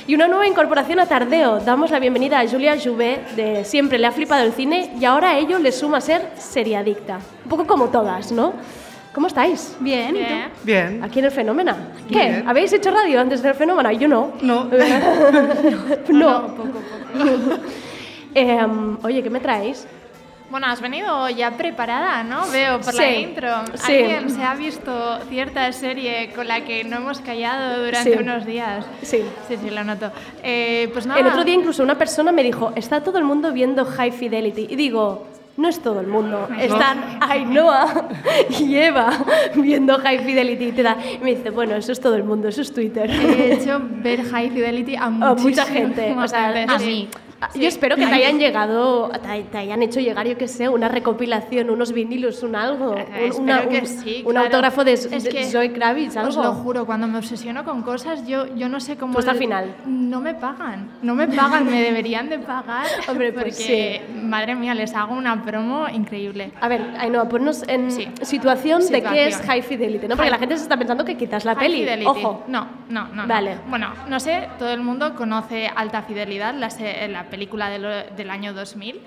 Speaker 2: Y una nueva incorporación a Tardeo. Damos la bienvenida a Julia Jouvet, de Siempre le ha flipado el cine, y ahora a ello le suma ser seriadicta. Un poco como todas, ¿no? ¿Cómo estáis? Bien, ¿y tú?
Speaker 13: Bien.
Speaker 2: Aquí en el Fenómeno. ¿Qué?
Speaker 13: Bien.
Speaker 2: ¿Habéis hecho radio antes del Fenómeno? Yo no.
Speaker 13: No.
Speaker 2: no. Em, oye, ¿qué me traéis?
Speaker 14: Bueno, has venido ya preparada, ¿no? Veo por la
Speaker 2: Sí,
Speaker 14: intro.
Speaker 2: sí.
Speaker 14: ¿Alguien se ha visto cierta serie con la que no hemos callado durante
Speaker 2: Sí.
Speaker 14: unos días?
Speaker 2: Sí.
Speaker 14: Sí, sí, lo noto. Eh, pues nada.
Speaker 2: El otro día incluso una persona me dijo, está todo el mundo viendo High Fidelity. Y digo, no es todo el mundo. Están Ainhoa y Eva viendo High Fidelity. Y, te da, y me dice, bueno, eso es todo el mundo, eso es Twitter.
Speaker 14: He hecho ver High Fidelity a,
Speaker 2: a mucha gente. O sea, yo,
Speaker 14: sí.
Speaker 2: Yo
Speaker 14: Sí.
Speaker 2: espero que te
Speaker 14: Ay.
Speaker 2: hayan llegado, te, te hayan hecho llegar, yo qué sé, una recopilación, unos vinilos, un algo, un,
Speaker 14: Espero
Speaker 2: una- un-
Speaker 14: sí,
Speaker 2: un
Speaker 14: claro.
Speaker 2: autógrafo de,
Speaker 14: Es
Speaker 2: de
Speaker 14: que
Speaker 2: Zoe Kravitz, algo.
Speaker 14: Os lo juro, cuando me obsesiono con cosas, yo, yo no sé cómo...
Speaker 2: Pues al final.
Speaker 14: No me pagan, no me pagan, me deberían de pagar.
Speaker 2: Hombre,
Speaker 14: porque,
Speaker 2: pues
Speaker 14: madre mía, les hago una promo increíble.
Speaker 2: A ver, Ainhoa, ponnos en situación, de qué es
Speaker 14: Situación.
Speaker 2: High Fidelity, ¿no? Porque
Speaker 14: High-
Speaker 2: la gente se está pensando que quizás la
Speaker 14: High
Speaker 2: peli.
Speaker 14: Fidelity.
Speaker 2: Ojo.
Speaker 14: No, no, no. no.
Speaker 2: Vale.
Speaker 14: Bueno, no sé, todo el mundo conoce Alta Fidelidad, la, la película de lo- del año 2000.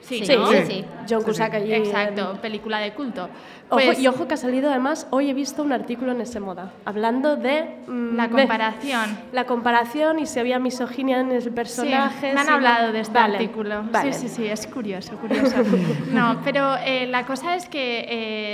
Speaker 14: Sí,
Speaker 2: Sí,
Speaker 14: ¿no?
Speaker 2: sí, sí. John Cusack allí
Speaker 14: Exacto, película de culto.
Speaker 2: Ojo,
Speaker 14: Pues-
Speaker 2: y ojo que ha salido además, hoy he visto un artículo en ese moda, hablando de... mm,
Speaker 14: La
Speaker 2: de-
Speaker 14: comparación.
Speaker 2: la comparación y si había misoginia en el personaje.
Speaker 14: Sí, me han
Speaker 2: si no-
Speaker 14: hablado de este
Speaker 2: Vale,
Speaker 14: artículo.
Speaker 2: vale.
Speaker 14: Sí, sí, sí, es curioso, curioso. no, pero eh, la cosa es que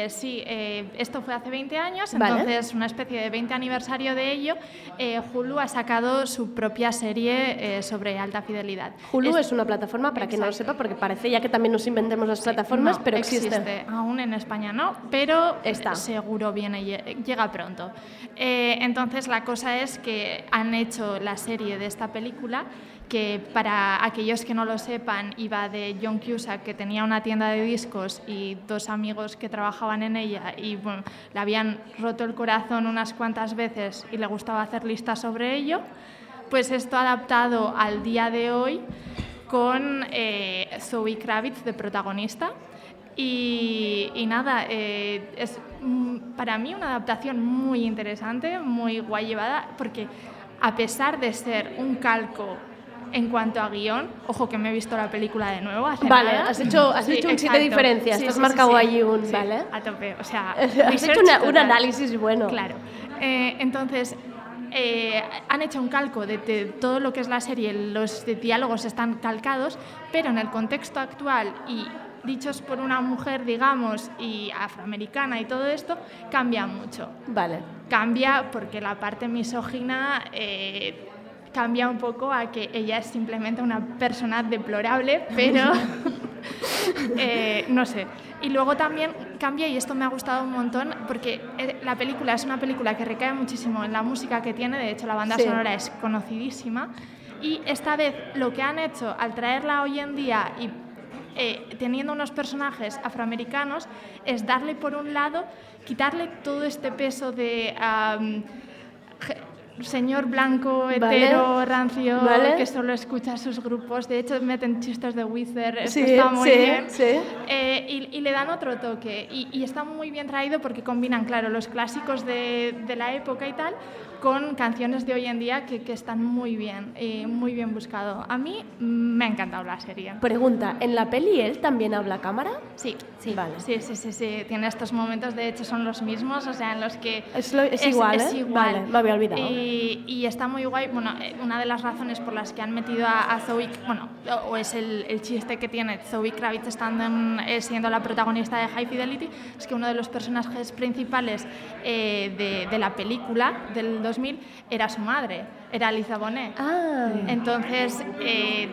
Speaker 14: eh, sí, eh, esto fue hace 20 años,
Speaker 2: Vale.
Speaker 14: entonces una especie de 20 aniversario de ello, eh, Hulu ha sacado su propia serie sobre alta fidelidad.
Speaker 2: Hulu
Speaker 14: Es-
Speaker 2: es una plataforma, para quien no lo sepa, porque parece ya que también nos inventemos las plataformas,
Speaker 14: no,
Speaker 2: pero existe.
Speaker 14: Aún en España no, pero seguro viene, lle- llega pronto. Eh, entonces la cosa es que han hecho la serie de esta película que para aquellos que no lo sepan iba de John Cusack que tenía una tienda de discos y dos amigos que trabajaban en ella y bueno, le habían roto el corazón unas cuantas veces y le gustaba hacer listas sobre ello pues esto adaptado al día de hoy con eh, Zoe Kravitz de protagonista. Y, y nada, eh, es mm, para mí una adaptación muy interesante, muy guay llevada, porque a pesar de ser un calco en cuanto a guion, ojo que me he visto la película de nuevo. hace
Speaker 2: Vale,
Speaker 14: nada.
Speaker 2: has hecho- has hecho un siete diferencias, te has marcado ahí un-
Speaker 14: Sí,
Speaker 2: vale.
Speaker 14: A tope, o sea,
Speaker 2: Has hecho una- un análisis bueno.
Speaker 14: Claro. Eh, entonces, eh, han hecho un calco de, de todo lo que es la serie, los diálogos están calcados, pero en el contexto actual y dichos por una mujer, digamos, y afroamericana y todo esto, cambia mucho.
Speaker 2: Vale.
Speaker 14: Cambia porque la parte misógina eh, cambia un poco a que ella es simplemente una persona deplorable, pero eh, no sé. Y luego también cambia, y esto me ha gustado un montón, porque eh, la película es una película que recae muchísimo en la música que tiene, de hecho la banda
Speaker 2: Sí.
Speaker 14: sonora es conocidísima, y esta vez lo que han hecho al traerla hoy en día y eh, teniendo unos personajes afroamericanos es darle por un lado, quitarle todo este peso de je- señor blanco,
Speaker 2: Vale.
Speaker 14: hetero, rancio,
Speaker 2: Vale.
Speaker 14: que solo escucha sus grupos. De hecho, meten chistes de Wither,
Speaker 2: Sí,
Speaker 14: está muy
Speaker 2: sí,
Speaker 14: bien.
Speaker 2: sí.
Speaker 14: Eh, y, y le dan otro toque. Y, y está muy bien traído porque combinan, claro, los clásicos de, de la época y tal con canciones de hoy en día que, que están muy bien, eh, muy bien buscado. A mí me ha encantado la serie.
Speaker 2: Pregunta, ¿en la peli él también habla a cámara?
Speaker 14: Sí,
Speaker 2: sí. Vale.
Speaker 14: Sí, sí, sí, sí. Tiene estos momentos, de hecho, son los mismos, o sea, en los que...
Speaker 2: Es lo- es igual, ¿eh? Vale, me había olvidado.
Speaker 14: Y, y está muy guay. Bueno, eh, una de las razones por las que han metido a, a Zoe, bueno, o, o es el, el chiste que tiene Zoe Kravitz estando en- eh, siendo la protagonista de High Fidelity, es que uno de los personajes principales eh, de, de la película del 2000 era su madre, era Liza Bonet.
Speaker 2: Ah.
Speaker 14: Entonces... eh,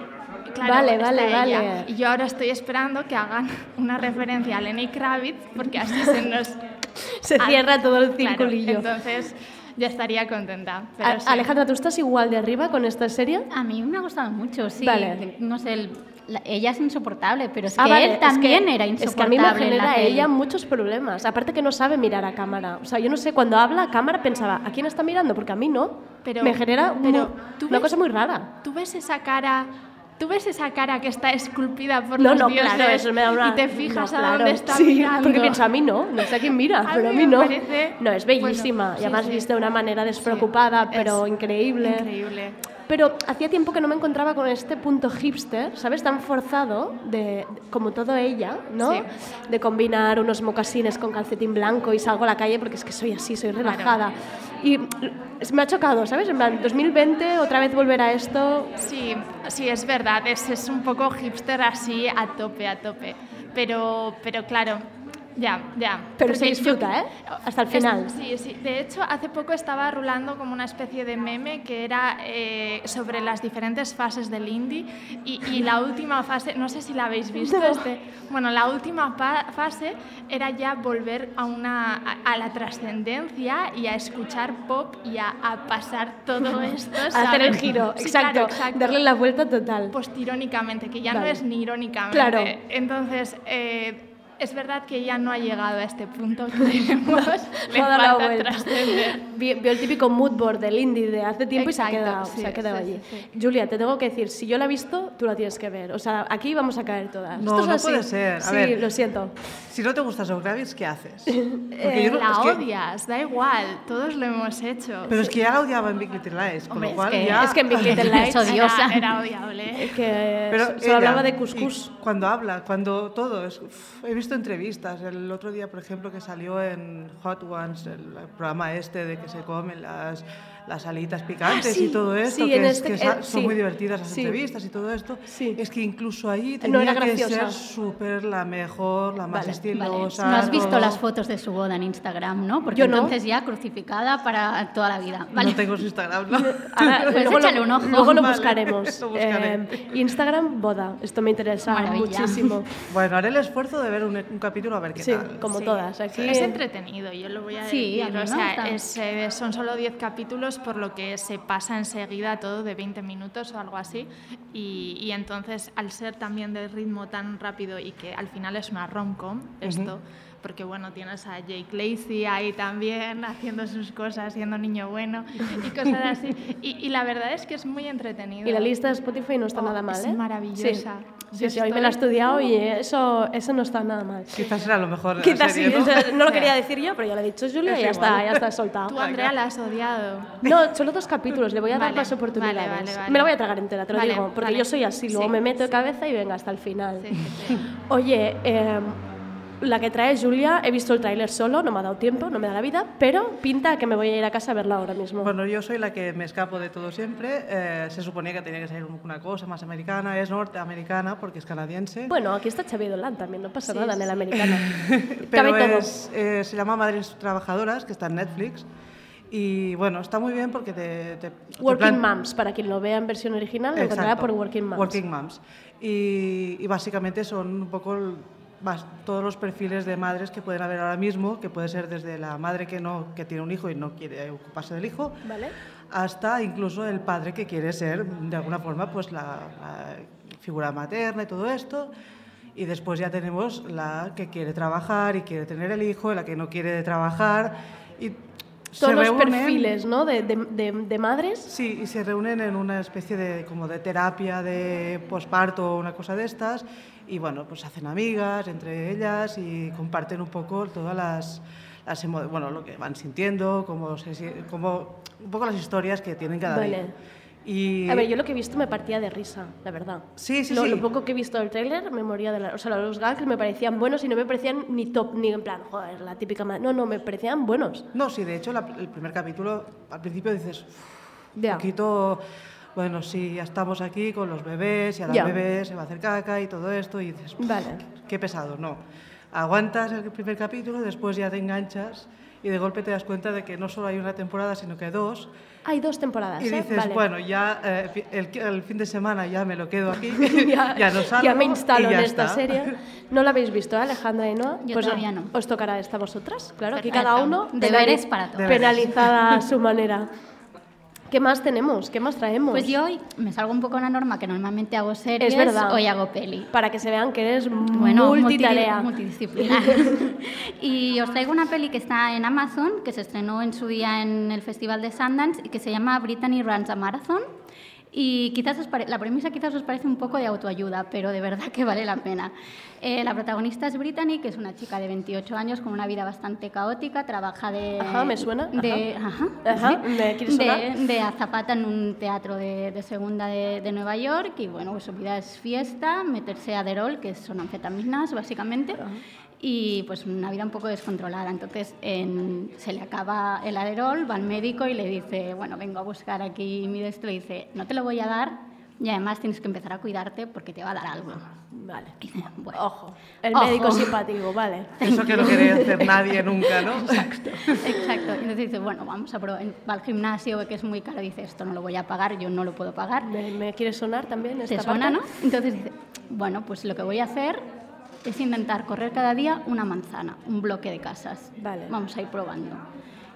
Speaker 14: Claro,
Speaker 2: Vale,
Speaker 14: está
Speaker 2: vale,
Speaker 14: ella.
Speaker 2: vale.
Speaker 14: Y yo ahora estoy esperando que hagan una referencia a Lenny Kravitz, porque así se nos...
Speaker 2: Se cierra todo el
Speaker 14: Claro,
Speaker 2: circulillo.
Speaker 14: entonces, ya estaría contenta. Pero
Speaker 2: A-
Speaker 14: sí.
Speaker 2: Alejandra, ¿tú estás igual de arriba con esta serie?
Speaker 13: A mí me ha gustado mucho, sí.
Speaker 2: Vale.
Speaker 13: No sé, el- la- ella es insoportable, pero es
Speaker 2: Ah,
Speaker 13: que
Speaker 2: vale,
Speaker 13: él
Speaker 2: es
Speaker 13: también
Speaker 2: que-
Speaker 13: era
Speaker 2: Es
Speaker 13: insoportable.
Speaker 2: que a mí me genera
Speaker 13: peli.
Speaker 2: ella muchos problemas. Aparte que no sabe mirar a cámara. O sea, yo no sé, cuando habla a cámara pensaba, ¿a quién está mirando? Porque a mí no.
Speaker 14: Pero-
Speaker 2: me genera
Speaker 14: pero
Speaker 2: una
Speaker 14: ves-
Speaker 2: cosa muy rara.
Speaker 14: ¿Tú ves esa cara? ¿Tú ves esa cara que está esculpida por
Speaker 2: No,
Speaker 14: los
Speaker 2: no,
Speaker 14: dioses
Speaker 2: claro, eso me da una...
Speaker 14: y te fijas
Speaker 2: no,
Speaker 14: a
Speaker 2: claro,
Speaker 14: dónde está
Speaker 2: sí,
Speaker 14: mirando?
Speaker 2: porque pienso, a mí no, no sé a quién mira,
Speaker 14: A
Speaker 2: pero a
Speaker 14: mí
Speaker 2: no.
Speaker 14: parece-
Speaker 2: No, es bellísima
Speaker 14: Bueno,
Speaker 2: y además
Speaker 14: sí.
Speaker 2: viste de una manera despreocupada, pero increíble.
Speaker 14: Increíble.
Speaker 2: Pero hacía tiempo que no me encontraba con este punto hipster, ¿sabes? Tan forzado, de, como todo ella, ¿no?
Speaker 14: Sí.
Speaker 2: De combinar unos mocasines con calcetín blanco y salgo a la calle porque es que soy así, soy relajada. Y es- me ha chocado, ¿sabes? En plan, 2020, otra vez volver a esto.
Speaker 14: Sí, sí, es verdad, es, es un poco hipster así a tope, a tope. Pero, pero claro, ya, ya.
Speaker 2: Pero se
Speaker 14: Porque
Speaker 2: disfruta, ¿eh? Hasta el
Speaker 14: Es-
Speaker 2: final.
Speaker 14: sí, sí. De hecho, hace poco estaba rulando como una especie de meme que era eh, sobre las diferentes fases del indie y, y la última fase, no sé si la habéis visto,
Speaker 2: No.
Speaker 14: este, bueno, la última fase era ya volver a, una, a, a la trascendencia y a escuchar pop y a, a pasar todo esto.
Speaker 2: A hacer el giro,
Speaker 14: Sí,
Speaker 2: exacto,
Speaker 14: claro, exacto.
Speaker 2: darle la vuelta total.
Speaker 14: Postirónicamente, que ya no
Speaker 2: Vale.
Speaker 14: es ni irónicamente.
Speaker 2: Claro.
Speaker 14: Entonces, eh, es verdad que ella no ha llegado a este punto que tenemos. Le falta
Speaker 2: vuelta.
Speaker 14: trascender.
Speaker 2: Vi- Vio el típico mood board del indie de hace tiempo y se ha
Speaker 14: Exacto,
Speaker 2: quedado,
Speaker 14: sí,
Speaker 2: se ha quedado
Speaker 14: sí,
Speaker 2: allí.
Speaker 14: sí,
Speaker 2: Julia, te tengo que decir, si yo la he visto, tú la tienes que ver. O sea, aquí vamos a caer todas.
Speaker 15: No,
Speaker 2: Esto es
Speaker 15: no
Speaker 2: así.
Speaker 15: puede ser. A
Speaker 2: sí,
Speaker 15: ver.
Speaker 2: lo siento.
Speaker 15: Si no te gusta Kravitz, ¿qué haces?
Speaker 14: Eh,
Speaker 15: Porque yo no-
Speaker 14: la
Speaker 15: es que-
Speaker 14: odias, da igual, todos lo hemos hecho.
Speaker 15: Pero es que ya la odiaba en Big Little Lies, con
Speaker 14: Hombre,
Speaker 15: lo
Speaker 14: es
Speaker 15: cual
Speaker 14: que-
Speaker 15: ya...
Speaker 14: es que en Big Little Lies
Speaker 15: Es
Speaker 14: era- era odiable.
Speaker 2: Es que
Speaker 15: Pero
Speaker 2: solo
Speaker 15: ella,
Speaker 2: hablaba de
Speaker 15: y
Speaker 2: cuscús.
Speaker 15: Cuando habla, cuando todo, es, uf, he visto entrevistas. El otro día, por ejemplo, que salió en Hot Ones, el programa este de que se comen las, las alitas picantes
Speaker 2: Ah, sí,
Speaker 15: y todo esto,
Speaker 2: sí,
Speaker 15: que, es-
Speaker 2: este-
Speaker 15: que
Speaker 2: eh,
Speaker 15: son
Speaker 2: sí,
Speaker 15: muy divertidas las
Speaker 2: sí.
Speaker 15: entrevistas y todo esto. Es que incluso ahí
Speaker 2: No
Speaker 15: tenía
Speaker 2: era
Speaker 15: que ser súper la mejor, la más
Speaker 13: Vale,
Speaker 15: estilosa.
Speaker 13: No has visto
Speaker 15: todo.
Speaker 13: las fotos de su boda en Instagram, ¿no? Porque
Speaker 2: Yo no.
Speaker 13: entonces ya crucificada para toda la vida. Vale.
Speaker 15: No tengo su Instagram, ¿no?
Speaker 2: Ahora,
Speaker 13: Pues
Speaker 2: luego
Speaker 13: échale
Speaker 2: lo,
Speaker 13: un ojo.
Speaker 2: Luego lo
Speaker 15: Vale,
Speaker 2: buscaremos.
Speaker 15: lo.
Speaker 2: Eh, Instagram, boda. Esto me interesa
Speaker 13: Maravilla.
Speaker 2: muchísimo.
Speaker 15: Bueno, haré el esfuerzo de ver un, un capítulo a ver qué
Speaker 2: Sí,
Speaker 15: tal.
Speaker 2: como todas. Aquí
Speaker 14: Es entretenido, yo lo voy a
Speaker 13: Sí,
Speaker 14: decir.
Speaker 13: a mí
Speaker 14: o sea, es, eh, son solo 10 capítulos, por lo que se pasa enseguida todo de 20 minutos o algo así. Y, y entonces, al ser también de ritmo tan rápido y que al final es una rom-com, esto, porque bueno, tienes a Jake Lacey ahí también haciendo sus cosas, siendo niño bueno y cosas así. Y, y la verdad es que es muy entretenido.
Speaker 2: Y la lista de Spotify no está nada mal,
Speaker 14: Oh, es
Speaker 2: ¿eh?
Speaker 14: maravillosa.
Speaker 2: Sí, sí, sí, hoy me la he estudiado y eso, eso no está nada mal.
Speaker 15: Quizás era lo mejor de la
Speaker 2: Quizás
Speaker 15: serie,
Speaker 2: sí,
Speaker 15: ¿no?
Speaker 2: no lo quería decir yo, pero ya lo ha dicho Julia
Speaker 15: Es
Speaker 2: y ya
Speaker 15: igual.
Speaker 2: está, ya está soltado.
Speaker 14: Tú, Andrea, la has odiado.
Speaker 2: No, solo dos capítulos, le voy a dar
Speaker 14: Vale,
Speaker 2: más oportunidades.
Speaker 14: vale, vale, vale.
Speaker 2: Me la voy a tragar entera, te lo
Speaker 14: Vale,
Speaker 2: digo, porque
Speaker 14: vale.
Speaker 2: yo soy así, luego
Speaker 14: Sí,
Speaker 2: me meto de cabeza y venga hasta el final. Oye, eh, la que trae Julia, he visto el tráiler solo, no me ha dado tiempo, no me da la vida, pero pinta a que me voy a ir a casa a verla ahora mismo.
Speaker 15: Bueno, yo soy la que me escapo de todo siempre. Eh, se suponía que tenía que ser una cosa más americana, es norteamericana porque es canadiense.
Speaker 2: Bueno, aquí está Xavier Dolan también, no pasa
Speaker 15: Sí,
Speaker 2: nada en el americano.
Speaker 15: Pero es, eh, se llama Madres Trabajadoras, que está en Netflix. Y bueno, está muy bien porque te... te- te
Speaker 2: Working
Speaker 15: plan-
Speaker 2: Moms, para quien lo vea en versión original, lo encontrará por Working Moms.
Speaker 15: Working Moms. Y, y básicamente son un poco más todos los perfiles de madres que pueden haber ahora mismo, que puede ser desde la madre que, no, que tiene un hijo y no quiere ocuparse del hijo,
Speaker 2: ¿Vale?
Speaker 15: hasta incluso el padre que quiere ser de alguna forma pues la, la figura materna y todo esto. Y después ya tenemos la que quiere trabajar y quiere tener el hijo, la que no quiere trabajar. Y
Speaker 2: Todos
Speaker 15: se
Speaker 2: los
Speaker 15: reúnen-
Speaker 2: perfiles, ¿no? De, de, de, de madres.
Speaker 15: Sí, y se reúnen en una especie de, como de terapia de posparto o una cosa de estas. Y bueno, pues hacen amigas entre ellas y comparten un poco todas las, las bueno, lo que van sintiendo, cómo se, cómo, un poco las historias que tienen cada
Speaker 2: Vale.
Speaker 15: día. Y
Speaker 2: A ver, yo lo que he visto me partía de risa, la verdad.
Speaker 15: Sí, sí,
Speaker 2: lo,
Speaker 15: sí.
Speaker 2: lo poco que he visto del tráiler me moría de la... O sea, los gags me parecían buenos y no me parecían ni top, ni en plan, joder, la típica... No, no, me parecían buenos.
Speaker 15: No, sí, de hecho la- el primer capítulo, al principio dices, "Uf,
Speaker 2: Ya.
Speaker 15: un poquito, bueno, sí, ya estamos aquí con los bebés y ahora
Speaker 2: Ya.
Speaker 15: el bebé se va a hacer caca y todo esto y dices, "Uf,
Speaker 2: Vale.
Speaker 15: qué pesado, no. Aguantas el primer capítulo, después ya te enganchas y de golpe te das cuenta de que no solo hay una temporada, sino que hay dos.
Speaker 2: Hay dos temporadas,
Speaker 15: Y
Speaker 2: ¿eh?
Speaker 15: dices,
Speaker 2: Vale.
Speaker 15: bueno, ya eh, el, el fin de semana ya me lo quedo aquí,
Speaker 2: ya,
Speaker 15: ya no salgo
Speaker 2: ya me
Speaker 15: y
Speaker 2: instalo
Speaker 15: ya
Speaker 2: en esta
Speaker 15: está.
Speaker 2: serie. ¿No la habéis visto, eh, Alejandra y Noa?
Speaker 13: Yo todavía no.
Speaker 2: Os tocará esta a vosotras, claro. Aquí
Speaker 13: Perfecto.
Speaker 2: cada uno
Speaker 13: Deberes para todos.
Speaker 2: penalizada a su manera. ¿Qué más tenemos? ¿Qué más traemos?
Speaker 13: Pues yo hoy me salgo un poco de la norma, que normalmente hago series,
Speaker 2: Es verdad.
Speaker 13: hoy hago peli.
Speaker 2: Para que se vean que eres
Speaker 13: Bueno,
Speaker 2: multitarea.
Speaker 13: multi- multidisciplinar. y os traigo una peli que está en Amazon, que se estrenó en su día en el Festival de Sundance y que se llama Brittany Runs a Marathon. Y quizás os pare- la premisa quizás os parece un poco de autoayuda, pero de verdad que vale la pena. Eh, la protagonista es Brittany, que es una chica de 28 años con una vida bastante caótica, trabaja de...
Speaker 2: Ajá, me suena,
Speaker 13: De,
Speaker 2: ajá.
Speaker 13: ajá,
Speaker 2: Ajá, ¿me quieres
Speaker 13: de,
Speaker 2: sonar?
Speaker 13: de azafata en un teatro de, de segunda de, de Nueva York y bueno, pues su vida es fiesta, meterse a Derol, que son anfetaminas básicamente, y pues una vida un poco descontrolada. Entonces en- se le acaba el Aderol, va al médico y le dice, bueno, vengo a buscar aquí mi de esto, y dice, no te lo voy a dar y además tienes que empezar a cuidarte porque te va a dar algo.
Speaker 2: Vale.
Speaker 13: Y dice, bueno,
Speaker 2: Ojo, el
Speaker 13: Ojo.
Speaker 2: médico simpático, vale.
Speaker 15: Eso que no quiere hacer nadie nunca, ¿no?
Speaker 13: Exacto. Exacto. Entonces dice, bueno, vamos a probar. Va al gimnasio, que es muy caro, dice, esto no lo voy a pagar, yo no lo puedo pagar.
Speaker 2: ¿Me, me quiere sonar también esta
Speaker 13: ¿Te suena,
Speaker 2: parte?
Speaker 13: no? Entonces dice, bueno, pues lo que voy a hacer es intentar correr cada día una manzana, un bloque de casas.
Speaker 2: Vale.
Speaker 13: Vamos a ir probando.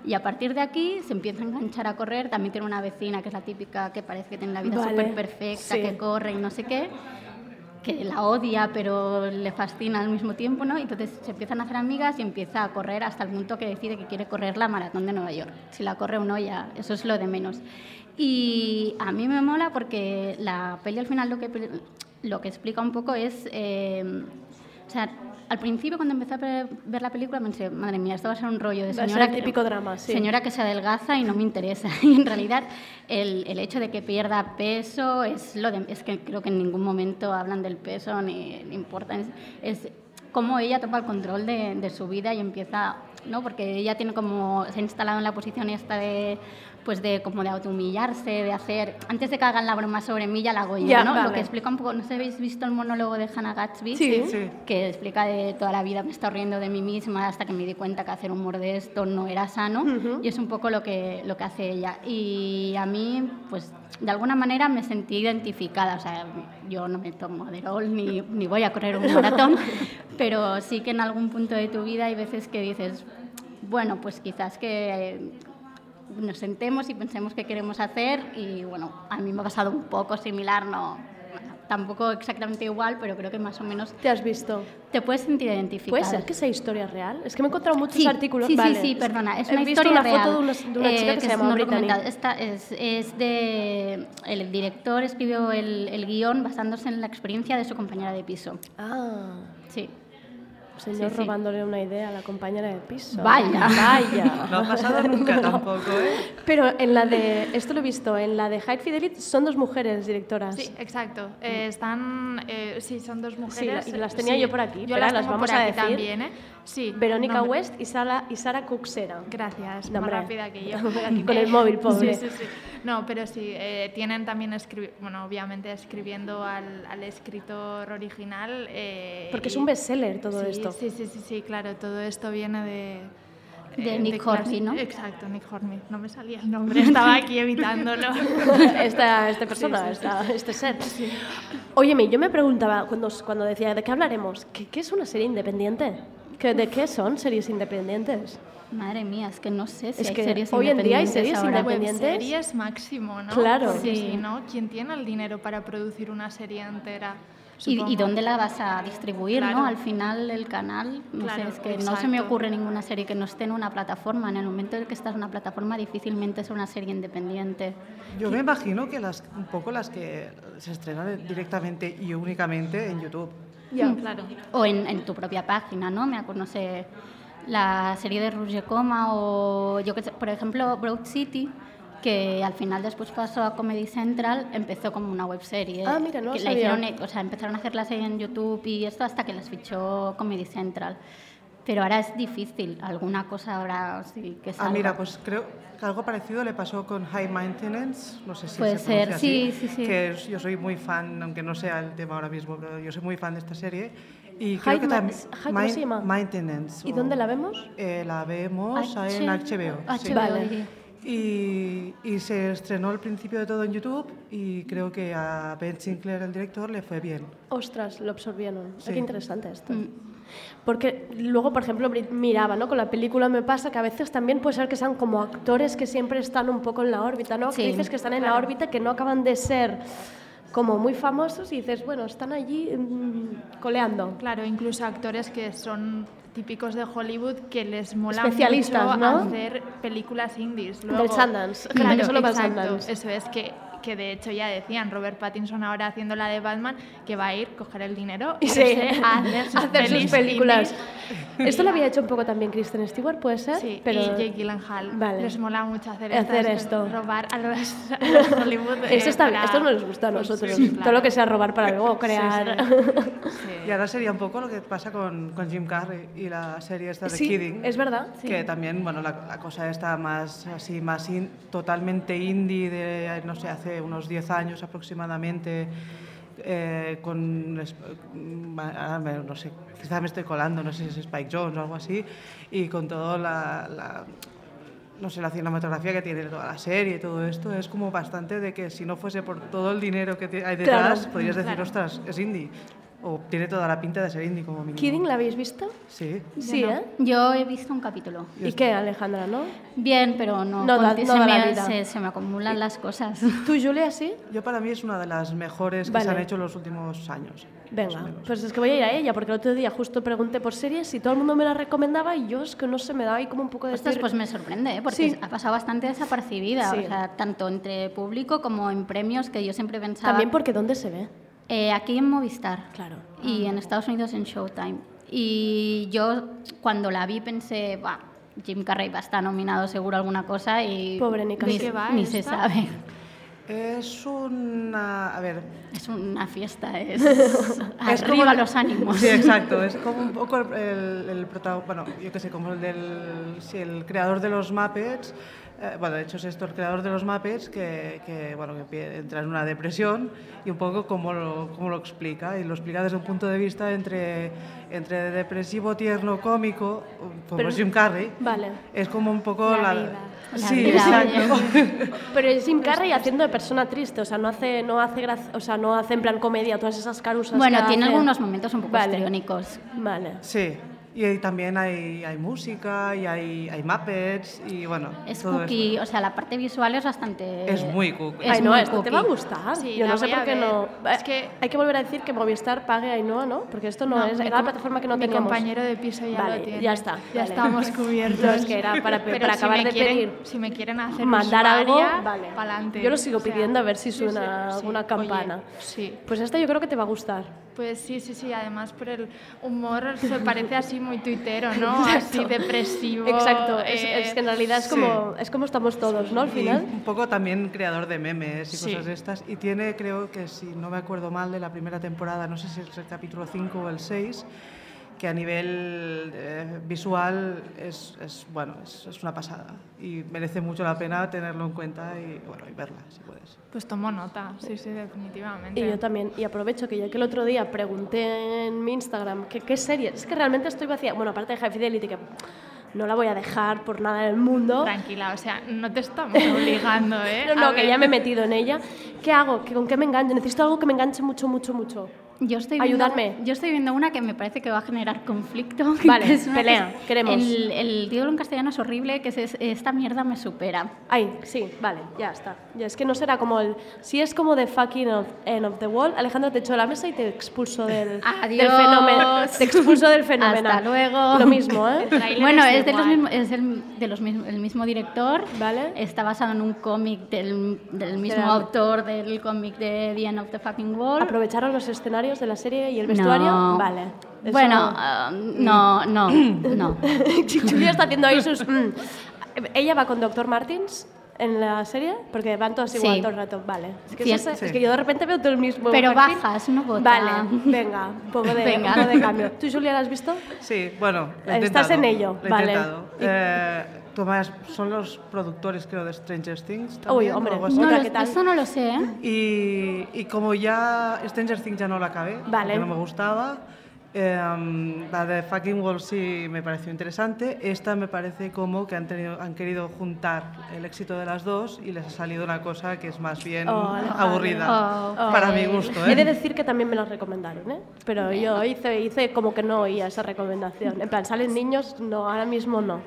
Speaker 13: Y a partir de aquí se empieza a enganchar a correr. También tiene una vecina que es la típica que parece que tiene la vida
Speaker 2: Vale,
Speaker 13: súper perfecta,
Speaker 2: sí.
Speaker 13: que corre y no sé qué, que la odia pero le fascina al mismo tiempo, ¿no? Entonces se empiezan a hacer amigas y empieza a correr hasta el punto que decide que quiere correr la maratón de Nueva York. Si la corre o no, ya eso es lo de menos. Y a mí me mola porque la peli al final lo que, lo que explica un poco es... eh, o sea, al principio cuando empecé a ver la película pensé, madre mía, esto va a ser un rollo de señora,
Speaker 2: el típico drama, sí.
Speaker 13: señora que se adelgaza y no me interesa. Y en realidad el, el hecho de que pierda peso es lo de, es que creo que en ningún momento hablan del peso ni, ni importa. Es, es cómo ella toma el control de, de su vida y empieza, ¿no? Porque ella tiene como, se ha instalado en la posición esta de pues de como de autohumillarse, de hacer, antes de que hagan la broma sobre mí ya la hago yo, ¿no? Lo
Speaker 2: vale.
Speaker 13: que explica un poco, no sé si habéis visto el monólogo de Hannah Gatsby,
Speaker 2: Sí. Sí.
Speaker 13: que explica de toda la vida me está riendo de mí misma hasta que me di cuenta que hacer humor de esto no era sano
Speaker 2: Ujú.
Speaker 13: y es un poco lo que, lo que hace ella. Y a mí, pues de alguna manera me sentí identificada, o sea, yo no me tomo Aderol ni, ni voy a correr un maratón, pero sí que en algún punto de tu vida hay veces que dices, bueno, pues quizás que nos sentemos y pensemos qué queremos hacer y bueno, a mí me ha pasado un poco similar, no tampoco exactamente igual, pero creo que más o menos
Speaker 2: ¿Te has visto?
Speaker 13: te puedes sentir identificada.
Speaker 2: ¿Puede ser que sea historia real? Es que me he encontrado muchos
Speaker 13: Sí,
Speaker 2: artículos.
Speaker 13: Sí,
Speaker 2: Vale.
Speaker 13: sí, sí, perdona. Es
Speaker 2: He
Speaker 13: una
Speaker 2: visto
Speaker 13: historia
Speaker 2: una
Speaker 13: real.
Speaker 2: foto de una, de una
Speaker 13: eh,
Speaker 2: chica que, se
Speaker 13: es
Speaker 2: llama Brittany.
Speaker 13: Esta es, es de... El director escribió el, el guion basándose en la experiencia de su compañera de piso.
Speaker 2: Ah.
Speaker 13: Sí.
Speaker 2: Señor
Speaker 13: Sí, sí.
Speaker 2: robándole una idea a la compañera de piso.
Speaker 13: Vaya.
Speaker 2: Vaya.
Speaker 15: No ha pasado nunca
Speaker 2: No.
Speaker 15: tampoco, ¿eh?
Speaker 2: Pero en la de, esto lo he visto, en la de High Fidelity son dos mujeres directoras.
Speaker 14: Sí, exacto. Eh, están, eh, sí, son dos
Speaker 2: Sí,
Speaker 14: mujeres.
Speaker 2: y las tenía
Speaker 14: Sí,
Speaker 2: yo por aquí.
Speaker 14: Yo
Speaker 2: Espera,
Speaker 14: las,
Speaker 2: vamos
Speaker 14: por
Speaker 2: a
Speaker 14: aquí
Speaker 2: decir.
Speaker 14: también, ¿eh? Sí.
Speaker 2: Verónica
Speaker 14: nombre-
Speaker 2: West y Sara, y Sara Cuxera.
Speaker 14: Gracias,
Speaker 2: No,
Speaker 14: más rápida que yo.
Speaker 2: Aquí con el móvil, pobre.
Speaker 14: Sí, sí, sí. No, pero sí, eh, tienen también, bueno, obviamente escribiendo al, al escritor original. eh,
Speaker 2: Porque es un bestseller todo
Speaker 14: sí,
Speaker 2: esto.
Speaker 14: Sí, sí, sí, sí, claro, todo esto viene de...
Speaker 13: De
Speaker 14: eh,
Speaker 13: Nick Hornby, ¿no?
Speaker 14: Exacto, Nick Hornby. No me salía el nombre, estaba aquí evitándolo.
Speaker 2: esta, esta persona,
Speaker 14: Sí, sí,
Speaker 2: esta-
Speaker 14: sí.
Speaker 2: este ser. Óyeme, yo me preguntaba cuando, cuando decía, ¿de qué hablaremos? ¿Qué, qué es una serie independiente? ¿Qué, ¿De qué son series independientes?
Speaker 13: Madre mía, es que no sé si
Speaker 2: Es
Speaker 13: hay
Speaker 2: que
Speaker 13: series
Speaker 2: hoy en día hay series
Speaker 13: ahora.
Speaker 2: independientes.
Speaker 14: Series máximo, ¿no?
Speaker 2: Claro.
Speaker 13: Sí.
Speaker 14: si no, ¿quién tiene el dinero para producir una serie entera?
Speaker 13: ¿Y, y dónde la vas a distribuir,
Speaker 14: Claro.
Speaker 13: no? Al final el canal, no
Speaker 14: Claro,
Speaker 13: sé, es que no se me
Speaker 14: exacto.
Speaker 13: ocurre ninguna serie que no esté en una plataforma. En el momento en que estás en una plataforma difícilmente es una serie independiente.
Speaker 15: Yo me imagino que las, un poco las que se estrenan directamente y únicamente en YouTube.
Speaker 13: Claro. O en, en tu propia página, ¿no? Me acuerdo, no sé, la serie de Roger Coma o yo que sé, por ejemplo, Broad City, que al final después pasó a Comedy Central, empezó como una webserie.
Speaker 2: Ah, mira, no
Speaker 13: que la
Speaker 2: sabía.
Speaker 13: hicieron, o sea, empezaron a hacer la serie en YouTube y esto hasta que las fichó Comedy Central. Pero ahora es difícil, alguna cosa ahora sí que
Speaker 15: Ah,
Speaker 13: salga.
Speaker 15: mira, pues creo que algo parecido le pasó con High Maintenance, no sé si
Speaker 13: Puede
Speaker 15: se
Speaker 13: ser,
Speaker 15: así,
Speaker 13: sí, sí, sí.
Speaker 15: que es- yo soy muy fan, aunque no sea el tema ahora mismo, pero yo soy muy fan de esta serie Y creo
Speaker 2: High
Speaker 15: que también
Speaker 2: High- ¿cómo se llama?
Speaker 15: Maintenance.
Speaker 2: ¿Y
Speaker 15: o-
Speaker 2: dónde la vemos?
Speaker 15: Eh, la vemos
Speaker 13: H-
Speaker 15: en HBO. sí.
Speaker 13: HBO, Vale.
Speaker 15: Y, y se estrenó al principio de todo en YouTube y creo que a Ben Sinclair, el director, le fue bien.
Speaker 2: Ostras, lo absorbieron.
Speaker 15: Sí.
Speaker 2: Qué interesante esto.
Speaker 13: Mm.
Speaker 2: Porque luego, por ejemplo, miraba, ¿no? Con la película me pasa que a veces también puede ser que sean como actores que siempre están un poco en la órbita, ¿no?
Speaker 13: Sí,
Speaker 2: Actrices que están en la
Speaker 13: claro.
Speaker 2: órbita que no acaban de ser como muy famosos y dices, bueno, están allí mm, coleando.
Speaker 14: Claro, incluso actores que son típicos de Hollywood que les mola
Speaker 2: Especialistas,
Speaker 14: mucho
Speaker 2: ¿no?
Speaker 14: hacer películas indies.
Speaker 2: Del
Speaker 14: Luego,
Speaker 2: Sundance, que
Speaker 14: Claro,
Speaker 2: solo
Speaker 14: exacto.
Speaker 2: Sundance.
Speaker 14: Eso es que, que de hecho ya decían Robert Pattinson ahora haciendo la de Batman que va a ir, coger el dinero y
Speaker 2: Sí.
Speaker 14: a hacer sus,
Speaker 2: Hacer películas.
Speaker 14: indies.
Speaker 2: Esto lo había hecho un poco también Kristen Stewart, ¿puede ser?
Speaker 14: Sí,
Speaker 2: pero
Speaker 14: y Jake Gyllenhaal.
Speaker 2: Vale.
Speaker 14: Les mola mucho hacer,
Speaker 2: Hacer
Speaker 14: estas-
Speaker 2: esto.
Speaker 14: robar a los, a los Hollywood. eh,
Speaker 2: Esto, está,
Speaker 14: para-
Speaker 2: esto no nos gusta a nosotros.
Speaker 14: Sí,
Speaker 2: Todo lo que sea robar para luego crear.
Speaker 15: Y ahora sería un poco lo que pasa con, con Jim Carrey y la serie esta de
Speaker 2: Sí,
Speaker 15: Kidding.
Speaker 2: es verdad, sí.
Speaker 15: Que también, bueno, la, la cosa está más así, más in- totalmente indie de, no sé, hace unos 10 años aproximadamente. eh, con, me- no sé, quizá me estoy colando, no sé si es Spike Jones o algo así, y con toda la, la- no sé, la cinematografía que tiene toda la serie y todo esto, es como bastante de que si no fuese por todo el dinero que hay detrás,
Speaker 2: Claro,
Speaker 15: podrías decir,
Speaker 2: claro.
Speaker 15: ostras, es indie. O tiene toda la pinta de ser indie como mínimo.
Speaker 2: ¿Kidding la habéis visto?
Speaker 15: Sí.
Speaker 2: Sí,
Speaker 13: Yo no.
Speaker 2: ¿eh?
Speaker 13: Yo he visto un capítulo.
Speaker 2: ¿Y qué, Alejandra, no?
Speaker 13: Bien, pero no,
Speaker 2: No da- no
Speaker 13: se,
Speaker 2: da
Speaker 13: me,
Speaker 2: la vida.
Speaker 13: se- se me acumulan las cosas.
Speaker 2: ¿Tú, Julia, sí?
Speaker 15: Yo para mí es una de las mejores que
Speaker 2: Vale.
Speaker 15: se han hecho en los últimos años.
Speaker 2: Venga, pues es que voy a ir a ella, porque el otro día justo pregunté por series y todo el mundo me la recomendaba y yo es que no se me daba ahí como un poco de...
Speaker 13: Ostras,
Speaker 2: decir-
Speaker 13: pues me sorprende, ¿eh? porque
Speaker 2: Sí.
Speaker 13: ha pasado bastante desapercibida,
Speaker 2: Sí.
Speaker 13: o sea, tanto entre público como en premios, que yo siempre pensaba...
Speaker 2: También porque ¿dónde se ve?
Speaker 13: Eh, aquí en Movistar.
Speaker 2: Claro.
Speaker 13: Y en Estados Unidos en Showtime. Y yo cuando la vi pensé, va, Jim Carrey va a estar nominado seguro a alguna cosa y
Speaker 2: Pobre ni
Speaker 13: ni,
Speaker 2: casi.
Speaker 13: se-
Speaker 2: ¿Qué va
Speaker 13: ni se sabe.
Speaker 15: Es una... A ver...
Speaker 13: Es una fiesta, es,
Speaker 15: Es
Speaker 13: arriba
Speaker 15: como-
Speaker 13: los ánimos.
Speaker 15: Sí, exacto. Es como un poco el, el, el prota- bueno, yo qué sé, como el del sí, el creador de los Muppets. Eh, bueno, de hecho es esto, el creador de los Muppets que, que, bueno, que entra en una depresión y un poco cómo lo, cómo lo explica. Y lo explica desde un punto de vista entre, entre depresivo, tierno, cómico, como
Speaker 2: Pero-
Speaker 15: es Jim Carrey.
Speaker 2: Vale.
Speaker 15: Es como un poco
Speaker 2: La
Speaker 15: la...
Speaker 2: vida. La
Speaker 15: sí,
Speaker 2: vida,
Speaker 15: exacto.
Speaker 2: Pero es Jim Carrey haciendo de persona triste, o sea, no hace, no hace, gracia- o sea, no hace en plan comedia todas esas carusas.
Speaker 13: Bueno,
Speaker 2: que
Speaker 13: tiene
Speaker 2: hace.
Speaker 13: algunos momentos un poco
Speaker 2: Vale.
Speaker 13: histriónicos.
Speaker 2: Vale.
Speaker 15: Sí. Y también hay, hay música y hay, hay Muppets y bueno,
Speaker 13: Es
Speaker 15: todo
Speaker 13: cookie, o sea, la parte visual es bastante...
Speaker 15: Es muy cookie.
Speaker 13: es
Speaker 2: Ay, no, esto te va a
Speaker 13: cookie.
Speaker 2: gustar.
Speaker 14: Sí,
Speaker 2: Yo no sé por qué no.
Speaker 14: Es que-
Speaker 2: Hay que volver a decir que Movistar pague a Ainhoa, ¿no? Porque esto no,
Speaker 14: No,
Speaker 2: es
Speaker 14: mi
Speaker 2: era la plataforma que no
Speaker 14: mi
Speaker 2: teníamos.
Speaker 14: compañero de piso ya
Speaker 2: Vale,
Speaker 14: lo tiene.
Speaker 2: Ya está.
Speaker 14: Ya
Speaker 2: vale.
Speaker 14: estamos cubiertos.
Speaker 2: No, es que era para,
Speaker 14: Pero
Speaker 2: para
Speaker 14: si
Speaker 2: acabar de
Speaker 14: quieren-
Speaker 2: pedir.
Speaker 14: Si me quieren hacer
Speaker 2: mandar algo, vale.
Speaker 14: pa'lante.
Speaker 2: Yo lo sigo
Speaker 14: O sea,
Speaker 2: pidiendo a ver si suena
Speaker 14: sí,
Speaker 2: alguna
Speaker 14: sí.
Speaker 2: campana.
Speaker 14: Oye, sí.
Speaker 2: Pues esta yo creo que te va a gustar.
Speaker 14: Pues sí, sí, sí. Además, por el humor se parece así muy tuitero, ¿no? Así
Speaker 2: Exacto.
Speaker 14: depresivo.
Speaker 2: Exacto. Es,
Speaker 14: eh,
Speaker 2: es que en realidad es
Speaker 15: sí.
Speaker 2: como, es como estamos todos, ¿no? Al
Speaker 15: Y
Speaker 2: final.
Speaker 15: un poco también creador de memes y
Speaker 14: Sí.
Speaker 15: cosas de estas. Y tiene, creo que si no me acuerdo mal, de la primera temporada, no sé si es el capítulo 5 o el 6, que a nivel eh, visual es, es, bueno, es, es una pasada. Y merece mucho la pena tenerlo en cuenta y, bueno, y verla, si puedes.
Speaker 14: Pues tomo nota, sí, sí, definitivamente.
Speaker 2: Y yo también. Y aprovecho que ya que el otro día pregunté en mi Instagram que qué serie. Es que realmente estoy vacía. Bueno, aparte de High Fidelity, que no la voy a dejar por nada del mundo.
Speaker 14: Tranquila, o sea, no te estamos obligando, ¿eh?
Speaker 2: No, no,
Speaker 14: A
Speaker 2: que
Speaker 14: ver.
Speaker 2: ya me he metido en ella. ¿Qué hago? ¿Que ¿Con qué me enganche? Necesito algo que me enganche mucho, mucho, mucho.
Speaker 13: Yo estoy viendo. Yo estoy viendo una que me parece que va a generar conflicto.
Speaker 2: Vale,
Speaker 13: que es una
Speaker 2: pelea,
Speaker 13: que-
Speaker 2: queremos.
Speaker 13: El, el título en castellano es horrible, que es, es Esta mierda me supera.
Speaker 2: Ay, sí, vale, ya está. Ya es que no será como el. Si es como The fucking of, end of the wall, Alejandro te echo de la mesa y te expulso del, del fenómeno. Te expulso del fenómeno.
Speaker 13: Hasta luego.
Speaker 2: Lo mismo, ¿eh?
Speaker 13: Bueno, es, de los mismos, es el, de los mismos, el mismo director.
Speaker 2: Vale.
Speaker 13: Está basado en un cómic del, del mismo autor del cómic de The End of the Fucking Wall.
Speaker 2: ¿Aprovecharon los escenarios de la serie y el vestuario?
Speaker 13: No.
Speaker 2: Vale. Eso-
Speaker 13: Bueno, ah, no, no, no.
Speaker 2: Julia está haciendo ahí sus. mm. Ella va con Dr. Martins en la serie, porque van todos igual
Speaker 13: Sí.
Speaker 2: todo el rato. Vale. Es que,
Speaker 13: Sí,
Speaker 2: eso es,
Speaker 13: sí.
Speaker 2: es que yo de repente veo todo el mismo.
Speaker 13: Pero
Speaker 2: perfil.
Speaker 13: bajas, no botas.
Speaker 2: Vale, venga, un poco de,
Speaker 13: Venga.
Speaker 2: un poco de cambio. ¿Tú, Julia, la has visto?
Speaker 15: Sí, bueno, lo he
Speaker 2: Estás en ello,
Speaker 15: lo he
Speaker 2: vale.
Speaker 15: intentado.
Speaker 2: Y-
Speaker 15: Eh, Tomás, son los productores, creo, de Stranger Things.
Speaker 2: Uy,
Speaker 15: también, o
Speaker 2: hombre.
Speaker 13: No, lo-
Speaker 2: ¿qué tal?
Speaker 13: eso no lo sé, ¿eh?
Speaker 15: Y, y como ya Stranger Things ya no la acabé,
Speaker 2: Vale.
Speaker 15: no me gustaba, Em, la de Fucking Wall sí me pareció interesante. Esta me parece como que han, tenido, han querido juntar el éxito de las dos y les ha salido una cosa que es más bien
Speaker 2: Oh,
Speaker 15: aburrida.
Speaker 2: Oh,
Speaker 15: para mi gusto.
Speaker 2: He
Speaker 15: ¿eh?
Speaker 2: de decir que también me las recomendaron, ¿eh? Pero yo hice, hice como que no oía esa recomendación. En plan, ¿salen niños? No, ahora mismo no.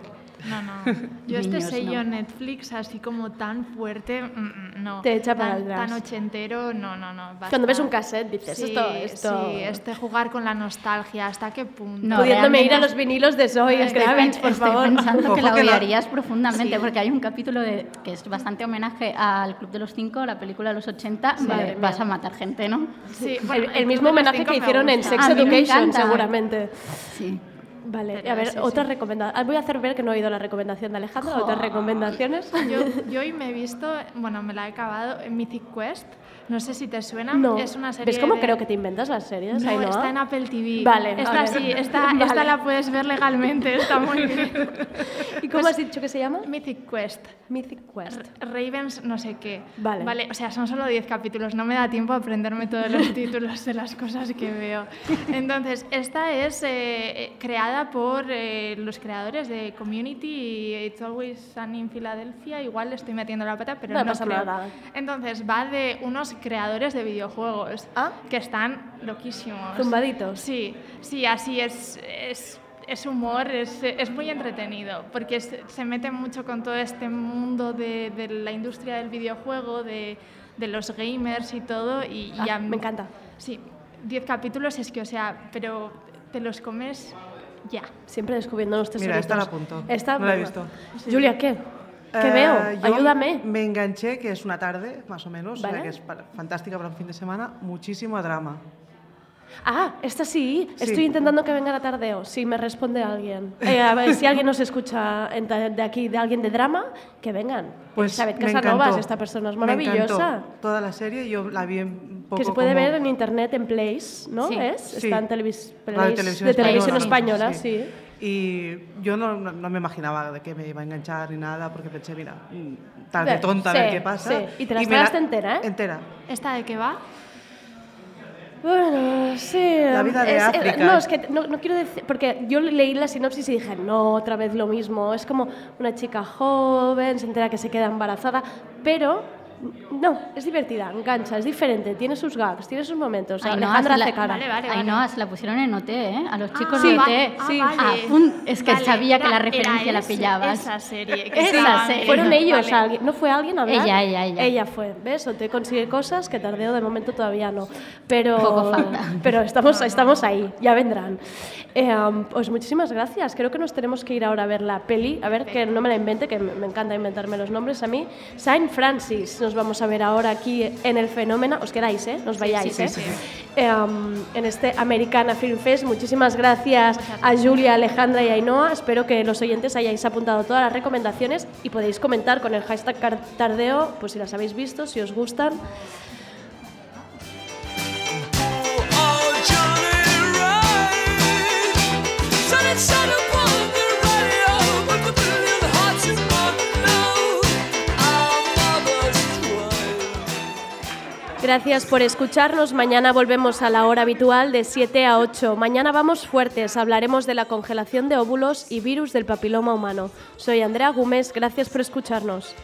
Speaker 14: No, no. Yo este
Speaker 2: Niños,
Speaker 14: sello
Speaker 2: no.
Speaker 14: Netflix así como tan fuerte, mm, mm, no.
Speaker 2: Te echa para
Speaker 14: tan,
Speaker 2: atrás.
Speaker 14: tan ochentero, no, no, no. basta.
Speaker 2: Cuando ves un cassette dices,
Speaker 14: Sí,
Speaker 2: esto, esto...
Speaker 14: Sí, este jugar con la nostalgia, ¿hasta qué punto?
Speaker 13: No,
Speaker 2: Pudiéndome ir a los vinilos de Kravitz,
Speaker 13: pen-
Speaker 2: por
Speaker 13: estoy
Speaker 2: favor.
Speaker 13: pensando que la
Speaker 2: Ojo que la-
Speaker 13: odiarías profundamente,
Speaker 2: Sí.
Speaker 13: porque hay un capítulo de, que es bastante homenaje al Club de los Cinco, la película de los 80,
Speaker 2: Sí.
Speaker 13: de
Speaker 2: Madre
Speaker 13: vas a matar gente, ¿no?
Speaker 14: Sí,
Speaker 2: El-
Speaker 14: bueno,
Speaker 2: el,
Speaker 14: Club
Speaker 2: mismo homenaje que hicieron en. Sex
Speaker 13: A mí me
Speaker 2: Education, seguramente.
Speaker 13: Sí.
Speaker 2: Vale,
Speaker 14: Pero
Speaker 2: a ver,
Speaker 14: sí,
Speaker 2: otra
Speaker 14: sí.
Speaker 2: recomendación. Voy a hacer ver que no he oído la recomendación de Alejandro, otras recomendaciones.
Speaker 14: Yo, yo hoy me he visto, bueno, me la he acabado en Mythic Quest. No sé si te suena.
Speaker 2: No.
Speaker 14: Es una serie.
Speaker 2: ¿Ves cómo
Speaker 14: de-
Speaker 2: creo que te inventas las series,
Speaker 14: No, está en Apple TV.
Speaker 2: Vale,
Speaker 14: Esta sí, esta,
Speaker 2: Vale.
Speaker 14: esta la puedes ver legalmente, está muy bien.
Speaker 2: ¿Y cómo has dicho que se llama?
Speaker 14: Mythic Quest.
Speaker 2: Mythic Quest.
Speaker 14: Ravens no sé qué.
Speaker 2: Vale.
Speaker 14: Vale, o sea, son solo 10 capítulos, no me da tiempo a aprenderme todos los títulos de las cosas que veo. Entonces, esta es eh, eh, creada por eh, los creadores de Community y It's Always Sunny in Philadelphia. Igual estoy metiendo la pata, pero
Speaker 2: No
Speaker 14: no,
Speaker 2: pasa
Speaker 14: creo.
Speaker 2: nada.
Speaker 14: Entonces, va de unos creadores de videojuegos que están loquísimos.
Speaker 2: Zumbaditos.
Speaker 14: Sí, sí, así es. es es humor, es, es muy entretenido, porque es- se mete mucho con todo este mundo de, de la industria del videojuego, de, de los gamers y todo. Y, y
Speaker 2: Ah,
Speaker 14: a mí-
Speaker 2: me encanta.
Speaker 14: Sí, 10 capítulos es que, o sea, pero te los comes ya.
Speaker 2: Siempre descubriendo los tesoritos.
Speaker 15: Mira, esta la apunto.
Speaker 2: Esta,
Speaker 15: No la he visto.
Speaker 2: Julia, ¿qué? ¿Qué
Speaker 15: Eh,
Speaker 2: veo?
Speaker 15: yo
Speaker 2: Ayúdame.
Speaker 15: Me enganché, que es una tarde, más o menos, o sea,
Speaker 2: Vale.
Speaker 15: que es para- fantástica para un fin de semana, muchísimo drama.
Speaker 2: Ah, esta sí.
Speaker 15: Sí.
Speaker 2: Estoy intentando que venga la tardeo. Si me responde alguien. Eh, a ver, si alguien nos escucha de aquí, de alguien de drama, que vengan.
Speaker 15: Pues
Speaker 2: Elizabeth
Speaker 15: me
Speaker 2: Casanovas, esta persona es
Speaker 15: Me
Speaker 2: maravillosa.
Speaker 15: Toda la serie, yo la vi un poco
Speaker 2: Que se puede
Speaker 15: como-
Speaker 2: ver en internet en Place, ¿no?
Speaker 15: Sí.
Speaker 2: ¿Es? Está en televis
Speaker 15: Radio
Speaker 2: Place
Speaker 15: Televisión
Speaker 2: de televisión
Speaker 15: Española,
Speaker 2: española, sí.
Speaker 15: Y yo no, no- no me imaginaba de que me iba a enganchar ni nada, porque pensé, mira, tarde
Speaker 2: Ve,
Speaker 15: tonta, a
Speaker 2: sí,
Speaker 15: ver qué pasa.
Speaker 2: sí. Y te la
Speaker 15: me
Speaker 2: tragaste entera, ¿eh?
Speaker 15: Entera.
Speaker 14: ¿Esta de qué va?
Speaker 2: Bueno, sí.
Speaker 15: La vida de
Speaker 2: es-
Speaker 15: África.
Speaker 2: No, es que no, no quiero decir. Porque yo leí la sinopsis y dije, no, otra vez lo mismo. Es como una chica joven, se entera que se queda embarazada, pero. No, es divertida, engancha, es diferente, tiene sus gags, tiene sus momentos.
Speaker 13: Ainhoa
Speaker 2: Alejandra
Speaker 13: la-
Speaker 2: hace cara.
Speaker 14: Vale, vale,
Speaker 13: Ainhoa, se la pusieron en OT, ¿eh? A los chicos
Speaker 2: sí,
Speaker 13: de
Speaker 2: va-
Speaker 13: OT.
Speaker 2: ah,
Speaker 13: sí.
Speaker 2: vale.
Speaker 13: Ah, pum, es que
Speaker 14: Vale,
Speaker 13: sabía que
Speaker 14: era-
Speaker 13: la referencia
Speaker 14: era
Speaker 13: la pillabas.
Speaker 14: Esa serie. que
Speaker 13: Esa serie.
Speaker 2: Fueron ellos, alguien. ¿no fue alguien a hablar?
Speaker 13: Ella, ella, ella.
Speaker 2: Ella fue, ¿ves? O te consigue cosas que tardeo de momento todavía no. Pero,
Speaker 13: Poco falta.
Speaker 2: pero estamos, estamos ahí, ya vendrán. Eh, um, pues muchísimas gracias. Creo que nos tenemos que ir ahora a ver la peli, a ver que no me la invente, que me me encanta inventarme los nombres a mí. Saint Francis, nos vamos a ver ahora aquí en el fenómeno. Os quedáis, ¿eh? Nos vayáis,
Speaker 14: sí,
Speaker 2: ¿eh?
Speaker 14: sí,
Speaker 2: um, en este Americana Film Fest. Muchísimas gracias a Julia, Alejandra y Ainhoa. Espero que los oyentes hayáis apuntado todas las recomendaciones y podéis comentar con el hashtag tardeo, pues si las habéis visto, si os gustan. Gracias por escucharnos. Mañana volvemos a la hora habitual de 7 a 8. Mañana vamos fuertes. Hablaremos de la congelación de óvulos y virus del papiloma humano. Soy Andrea Gómez. Gracias por escucharnos.